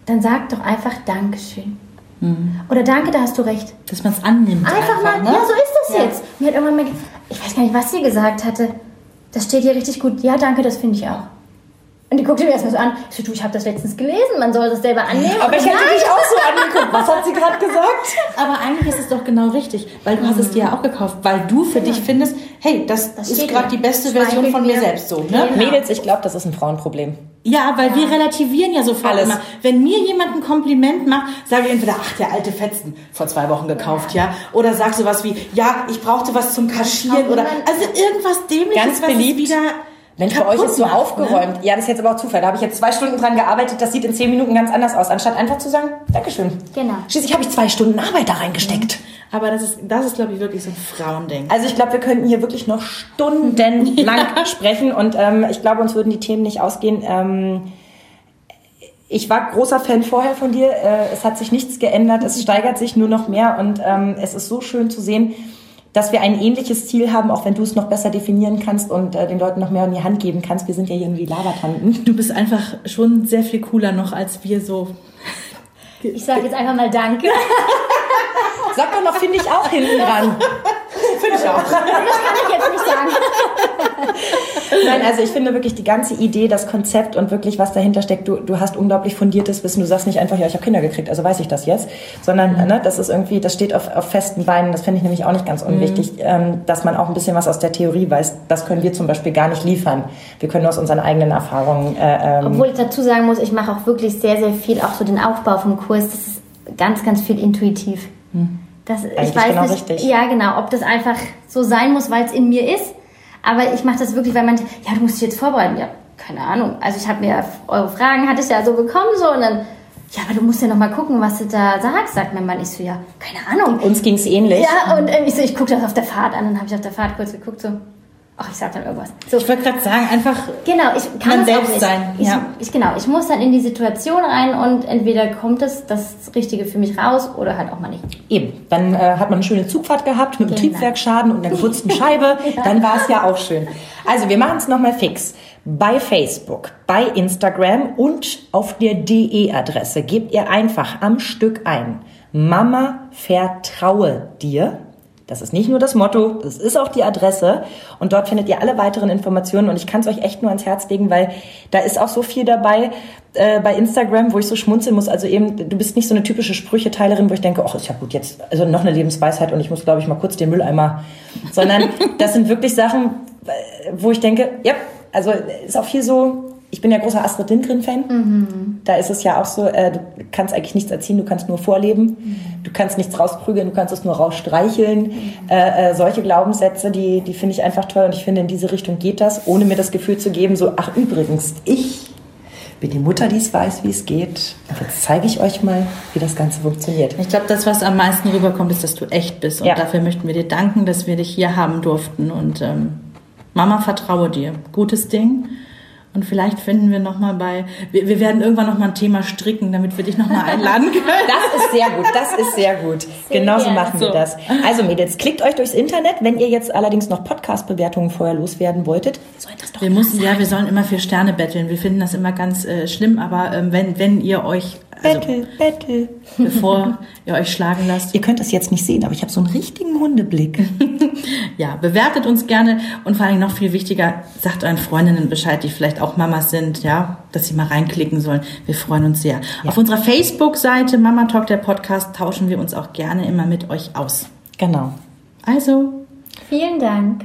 dann sagt doch einfach Dankeschön. Oder danke, da hast du recht. Dass man es annimmt. Einfach, mal, ne? ja, so ist das jetzt. Mir hat irgendwann mal, ich weiß gar nicht, was sie gesagt hatte. Das steht hier richtig gut. Ja, danke, das finde ich auch. Und die guckte mir erstmal so an. Ich so, du, ich habe das letztens gelesen, man soll das selber annehmen. Aber ich hätte dich auch so angeguckt. Was hat sie gerade gesagt? Aber eigentlich ist es doch genau richtig, weil du hast es dir ja auch gekauft, weil du für dich findest, hey, das, Das ist gerade die beste Schmeichelt Version von mir mir. selbst so, ne? Genau. Mädels, ich glaube, das ist ein Frauenproblem. Ja, weil wir relativieren ja sofort Alles. immer. Wenn mir jemand ein Kompliment macht, sage ich entweder, ach, der alte Fetzen, vor zwei Wochen gekauft, ja. Oder sag sowas wie, ja, ich brauchte was zum Kaschieren oder, also irgendwas Dämliches, Ganz was beliebt. es wieder Mensch, bei euch ist so macht, ne? aufgeräumt. Ja, das ist jetzt aber auch Zufall. Da habe ich jetzt zwei Stunden dran gearbeitet. Das sieht in zehn Minuten ganz anders aus. Anstatt einfach zu sagen, Dankeschön. Genau. Schließlich habe ich zwei Stunden Arbeit da reingesteckt. Aber das ist, das ist, glaube ich, wirklich so ein Frauending. Also ich glaube, wir könnten hier wirklich noch stundenlang sprechen und ähm, ich glaube, uns würden die Themen nicht ausgehen. Ähm, ich war großer Fan vorher von dir. Äh, es hat sich nichts geändert. Es steigert sich nur noch mehr und ähm, es ist so schön zu sehen, dass wir ein ähnliches Ziel haben, auch wenn du es noch besser definieren kannst und äh, den Leuten noch mehr in die Hand geben kannst. Wir sind ja irgendwie Labertanten. Du bist einfach schon sehr viel cooler noch als wir so. Ich sage jetzt einfach mal Danke. Sag doch noch, finde ich auch hinten dran. Finde ich auch. Das kann ich jetzt nicht sagen. Nein, also ich finde wirklich die ganze Idee, das Konzept und wirklich, was dahinter steckt, du, du hast unglaublich fundiertes Wissen. Du sagst nicht einfach, ja, ich habe Kinder gekriegt, also weiß ich das jetzt, sondern ne, das ist irgendwie, das steht auf, auf festen Beinen. Das finde ich nämlich auch nicht ganz unwichtig, ähm, dass man auch ein bisschen was aus der Theorie weiß. Das können wir zum Beispiel gar nicht liefern. Wir können nur aus unseren eigenen Erfahrungen. Äh, ähm, Obwohl ich dazu sagen muss, ich mache auch wirklich sehr, sehr viel, auch so den Aufbau vom Kurs. Das ist ganz, ganz viel intuitiv. Das, ich Eigentlich weiß genau nicht, richtig. ja genau, ob das einfach so sein muss, weil es in mir ist. Aber ich mache das wirklich, weil man, ja, du musst dich jetzt vorbereiten. Ja, keine Ahnung. Also ich habe mir eure Fragen, hatte ich ja so bekommen so und dann, ja, aber du musst ja noch mal gucken, was du da sagst, sagt mein Mann. Ich so, ja, keine Ahnung. uns ging's ähnlich. Ja, und ähm, ich so, ich gucke das auf der Fahrt an, dann habe ich auf der Fahrt kurz geguckt, so, ach, ich sag dann irgendwas. So, Ich wollte gerade sagen, einfach Genau, ich kann Man selbst sein, Ich, ja. ich, genau, ich muss dann in die Situation rein und entweder kommt es das Richtige für mich raus oder halt auch mal nicht. Eben, dann äh, hat man eine schöne Zugfahrt gehabt mit einem Genau. Triebwerksschaden und einer geputzten Scheibe. Dann war es ja auch schön. Also wir machen es nochmal fix. Bei Facebook, bei Instagram und auf der DE-Adresse gebt ihr einfach am Stück ein. Mama vertraue dir. Das ist nicht nur das Motto, das ist auch die Adresse. Und dort findet ihr alle weiteren Informationen. Und ich kann es euch echt nur ans Herz legen, weil da ist auch so viel dabei äh, bei Instagram, wo ich so schmunzeln muss. Also eben, du bist nicht so eine typische Sprücheteilerin, wo ich denke, ach, ist ja gut, jetzt, also noch eine Lebensweisheit und ich muss, glaube ich, mal kurz den Mülleimer. Sondern das sind wirklich Sachen, äh, wo ich denke, ja, also ist auch viel so, ich bin ja großer Astrid Lindgren-Fan. Da ist es ja auch so, äh, du kannst eigentlich nichts erziehen, du kannst nur vorleben. Du kannst nichts rausprügeln, du kannst es nur rausstreicheln. Äh, äh, solche Glaubenssätze, die, die finde ich einfach toll und ich finde, in diese Richtung geht das, ohne mir das Gefühl zu geben, so, ach übrigens, ich bin die Mutter, die es weiß, wie es geht. Und jetzt zeige ich euch mal, wie das Ganze funktioniert. Ich glaube, das, was am meisten rüberkommt, ist, dass du echt bist. Und Ja. dafür möchten wir dir danken, dass wir dich hier haben durften. Und ähm, Mama, vertraue dir. Gutes Ding. Und vielleicht finden wir nochmal bei, wir, wir werden irgendwann nochmal ein Thema stricken, damit wir dich nochmal einladen können. Das ist sehr gut, das ist sehr gut. Genauso gerne. machen wir So. das. Also Mädels, klickt euch durchs Internet. Wenn ihr jetzt allerdings noch Podcast-Bewertungen vorher loswerden wolltet, sollt das doch Wir mussten, ja, wir sollen immer für Sterne betteln. Wir finden das immer ganz äh, schlimm, aber ähm, wenn, wenn ihr euch, also Battle, Battle. bevor ihr euch schlagen lasst, Ihr könnt das jetzt nicht sehen, aber ich habe so einen richtigen Hundeblick. ja, bewertet uns gerne und vor allem noch viel wichtiger, sagt euren Freundinnen Bescheid, die vielleicht auch Mamas sind, ja, dass sie mal reinklicken sollen. Wir freuen uns sehr. Auf unserer Facebook-Seite Mama Talk, der Podcast, tauschen wir uns auch gerne immer mit euch aus. Genau. Also, Vielen Dank.